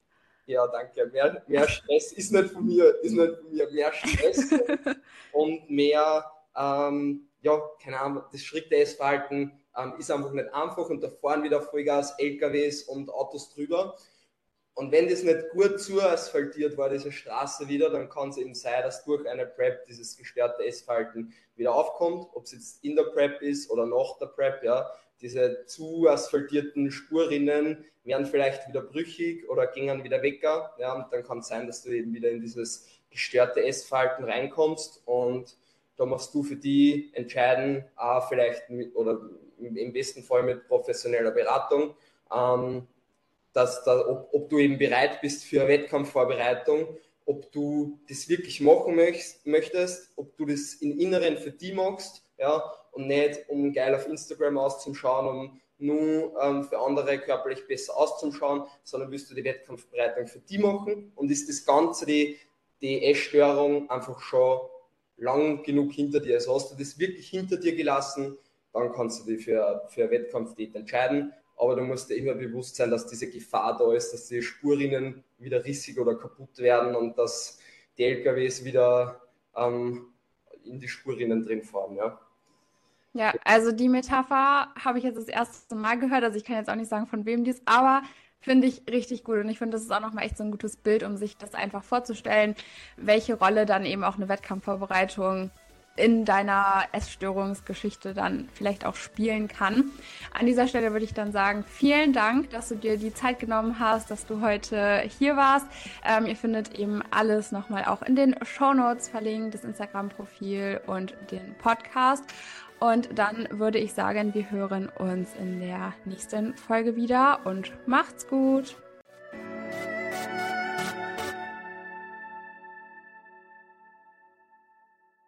Ja, danke. Mehr, mehr Stress ist nicht von mir, ist nicht von mir. Mehr Stress und mehr, ähm, ja, keine Ahnung, das strikte Essverhalten ähm, ist einfach nicht einfach und da fahren wieder Vollgas LKWs und Autos drüber. Und wenn das nicht gut zu asphaltiert war, diese Straße wieder, dann kann es eben sein, dass durch eine Prep dieses gestörte Essverhalten wieder aufkommt, ob es jetzt in der Prep ist oder nach der Prep, ja. Diese zu asphaltierten Spurrinnen werden vielleicht wieder brüchig oder gingen wieder weg, ja. Und dann kann es sein, dass du eben wieder in dieses gestörte Essverhalten reinkommst und da musst du für die entscheiden, äh, vielleicht mit, oder im besten Fall mit professioneller Beratung, ähm, dass da, ob, ob du eben bereit bist für eine Wettkampfvorbereitung, ob du das wirklich machen möchtest, möchtest ob du das im Inneren für die machst, ja, und nicht um geil auf Instagram auszuschauen, um nur ähm, für andere körperlich besser auszuschauen, sondern willst du die Wettkampfbereitung für die machen und ist das Ganze, die, die Essstörung einfach schon lang genug hinter dir. Also hast du das wirklich hinter dir gelassen, dann kannst du dich für, für eine Wettkampfdiät entscheiden aber du musst dir immer bewusst sein, dass diese Gefahr da ist, dass die Spurinnen wieder rissig oder kaputt werden und dass die LKWs wieder ähm, in die Spurinnen drin fahren. Ja. Ja, also die Metapher habe ich jetzt das erste Mal gehört. Also ich kann jetzt auch nicht sagen, von wem die ist, aber finde ich richtig gut. Und ich finde, das ist auch nochmal echt so ein gutes Bild, um sich das einfach vorzustellen, welche Rolle dann eben auch eine Wettkampfvorbereitung in deiner Essstörungsgeschichte dann vielleicht auch spielen kann. An dieser Stelle würde ich dann sagen, vielen Dank, dass du dir die Zeit genommen hast, dass du heute hier warst. Ähm, ihr findet eben alles nochmal auch in den Show Notes verlinkt, das Instagram-Profil und den Podcast. Und dann würde ich sagen, wir hören uns in der nächsten Folge wieder und macht's gut.